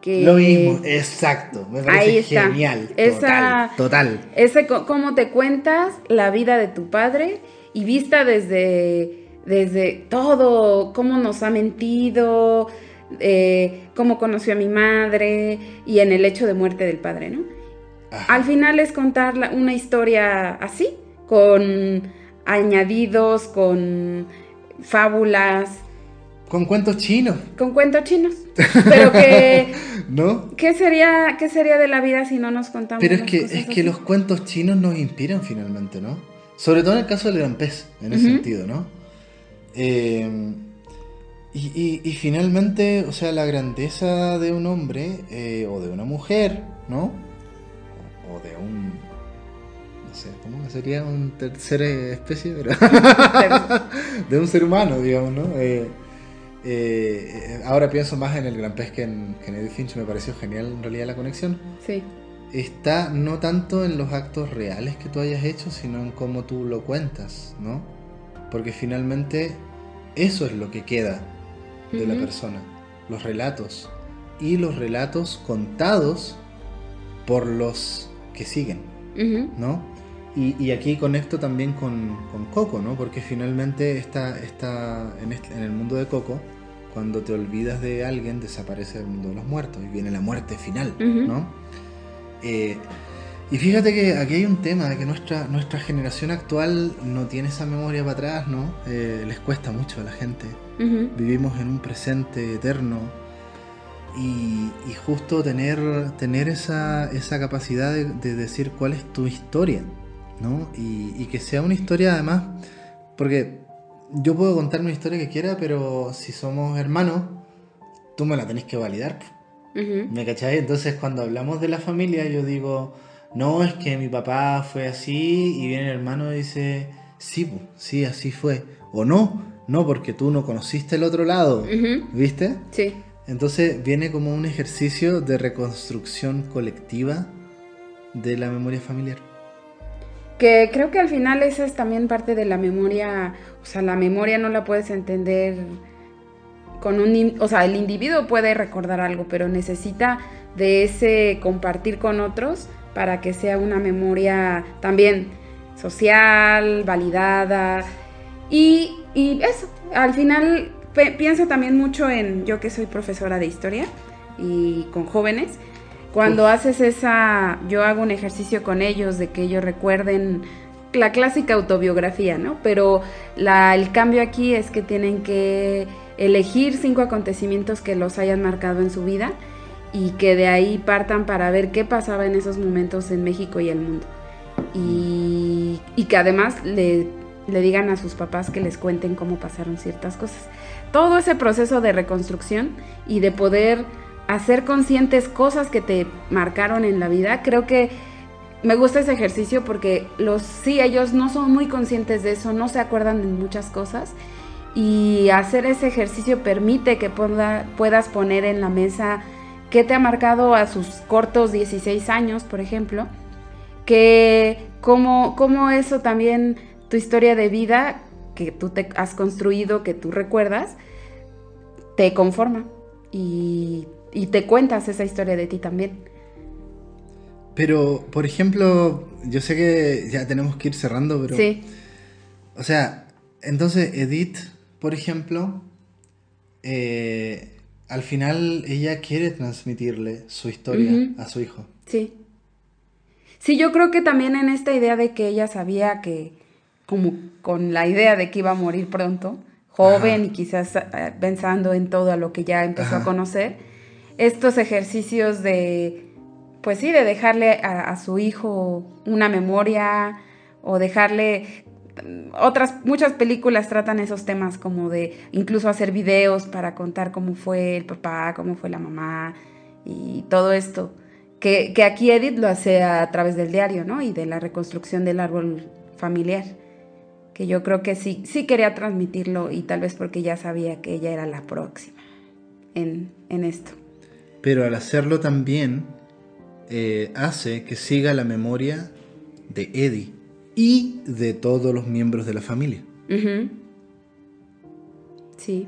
Que Lo mismo, exacto. Me parece genial. Esa, total. Ese cómo te cuentas la vida de tu padre y vista desde, desde todo, cómo nos ha mentido, eh, cómo conoció a mi madre y en el hecho de muerte del padre, ¿no? Al final es contar una historia así, con añadidos, con fábulas. Con cuentos chinos. Con cuentos chinos. Pero que. ¿No? ¿qué sería, ¿Qué sería de la vida si no nos contamos? Pero es que, es que los cuentos chinos nos inspiran finalmente, ¿no? Sobre todo en el caso del gran pez, en ese sentido, ¿no? Eh, y, finalmente, o sea, la grandeza de un hombre eh, o de una mujer, ¿no? o de un. No sé, ¿cómo sería un tercer especie? de un ser humano, digamos, ¿no? Eh, eh, ahora pienso más en el gran pez que en Kennedy Finch, me pareció genial en realidad la conexión. Sí. Está no tanto en los actos reales que tú hayas hecho, sino en cómo tú lo cuentas, ¿no? Porque finalmente eso es lo que queda de la persona, los relatos. Y los relatos contados por los que siguen, ¿no? Y, aquí conecto también con, Coco, ¿no? Porque finalmente está, está en, en, el mundo de Coco, cuando te olvidas de alguien, desaparece el mundo de los muertos y viene la muerte final, ¿no? Eh, y fíjate que aquí hay un tema de que nuestra, nuestra generación actual no tiene esa memoria para atrás, ¿no? Eh, les cuesta mucho a la gente. Vivimos en un presente eterno y, justo tener, tener esa, esa capacidad de, decir cuál es tu historia, ¿no? Y, que sea una historia además, porque yo puedo contar una historia que quiera, pero si somos hermanos, tú me la tenés que validar. ¿Me cacháis? Entonces cuando hablamos de la familia, yo digo, no, es que mi papá fue así, y viene el hermano y dice, sí, sí, así fue. O no, no, porque tú no conociste el otro lado, ¿viste? Sí. Entonces viene como un ejercicio de reconstrucción colectiva de la memoria familiar. Que creo que al final esa es también parte de la memoria, o sea, la memoria no la puedes entender con un, o sea, el individuo puede recordar algo, pero necesita de ese compartir con otros para que sea una memoria también social, validada y, y eso, al final pienso también mucho en, yo que soy profesora de historia y con jóvenes, cuando haces esa, yo hago un ejercicio con ellos de que ellos recuerden la clásica autobiografía, ¿no? Pero la, el cambio aquí es que tienen que elegir cinco acontecimientos que los hayan marcado en su vida y que de ahí partan para ver qué pasaba en esos momentos en México y el mundo. Y, que además le, le digan a sus papás que les cuenten cómo pasaron ciertas cosas. Todo ese proceso de reconstrucción y de poder hacer conscientes cosas que te marcaron en la vida. Creo que me gusta ese ejercicio porque los sí ellos no son muy conscientes de eso, no se acuerdan de muchas cosas y hacer ese ejercicio permite que puedas poner en la mesa qué te ha marcado a sus cortos 16 años, por ejemplo, que cómo, cómo eso también tu historia de vida que tú te has construido, que tú recuerdas, te conforma y y te cuentas esa historia de ti también. Pero, por ejemplo, yo sé que ya tenemos que ir cerrando, pero... Sí. O sea, entonces Edith, por ejemplo, eh, al final ella quiere transmitirle su historia a su hijo. Sí. Sí, yo creo que también en esta idea de que ella sabía que, como con la idea de que iba a morir pronto, joven y quizás eh, pensando en todo lo que ya empezó a conocer, estos ejercicios de, pues sí, de dejarle a, su hijo una memoria o dejarle otras muchas películas tratan esos temas como de incluso hacer videos para contar cómo fue el papá, cómo fue la mamá y todo esto. Que, que, aquí Edith lo hace a través del diario, ¿no? Y de la reconstrucción del árbol familiar. Que yo creo que sí, sí quería transmitirlo y tal vez porque ya sabía que ella era la próxima en, en esto pero al hacerlo también eh, hace que siga la memoria de Eddie y de todos los miembros de la familia. Sí.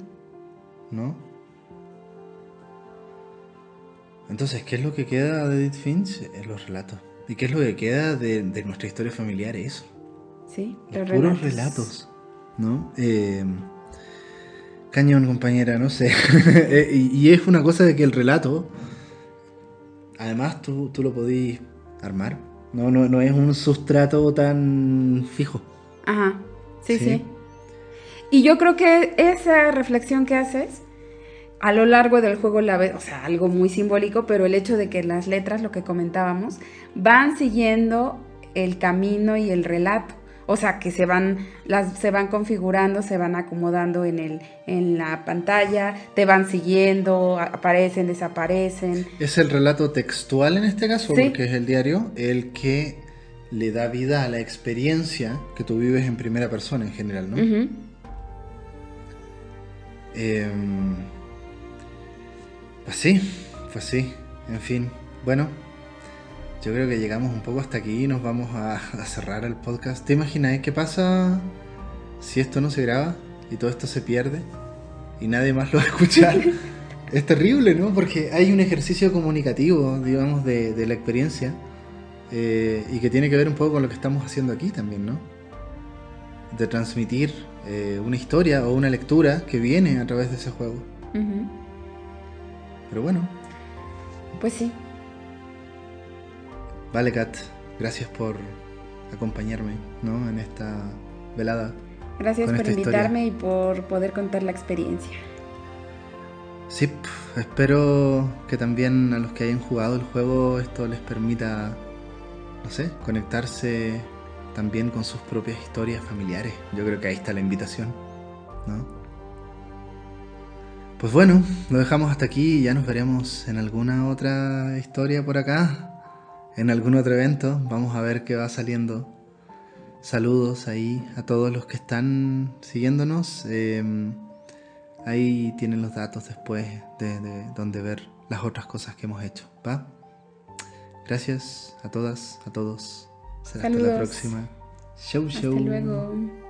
¿No? Entonces, ¿qué es lo que queda de Edith Finch? Es los relatos. ¿Y qué es lo que queda de, nuestra historia familiar? Eso. Sí, los, puros relatos. ¿No? Eh, Cañón, compañera, no sé. Eh, y, es una cosa de que el relato, además tú, tú lo podís armar. No, no, no es un sustrato tan fijo. Ajá, sí, sí, Y yo creo que esa reflexión que haces a lo largo del juego la ves, o sea, algo muy simbólico, pero el hecho de que las letras, lo que comentábamos, van siguiendo el camino y el relato o sea, que se van, las, se van configurando, se van acomodando en, el, en la pantalla, te van siguiendo, aparecen, desaparecen. Es el relato textual en este caso, porque es el diario, el que le da vida a la experiencia que tú vives en primera persona en general, ¿no? Em, pues sí, pues sí, en fin, bueno. Yo creo que llegamos un poco hasta aquí y nos vamos a, cerrar el podcast. ¿Te imaginas qué pasa si esto no se graba y todo esto se pierde y nadie más lo va a escuchar? es terrible, ¿no? Porque hay un ejercicio comunicativo, digamos, de, la experiencia eh, y que tiene que ver un poco con lo que estamos haciendo aquí también, ¿no? De transmitir eh, una historia o una lectura que viene a través de ese juego. Pero bueno. Pues sí, Vale, Kat, gracias por acompañarme ¿no? en esta velada. Gracias por invitarme y por poder contar la experiencia. Sí, espero que también a los que hayan jugado el juego esto les permita, no sé, conectarse también con sus propias historias familiares. Yo creo que ahí está la invitación. ¿no? Pues bueno, lo dejamos hasta aquí y ya nos veremos en alguna otra historia por acá, en algún otro evento. Vamos a ver qué va saliendo. Saludos ahí a todos los que están siguiéndonos. Em, ahí tienen los datos después de, donde ver las otras cosas que hemos hecho. ¿va? Gracias a todas, a todos. Será hasta la próxima. Show, show. Hasta luego.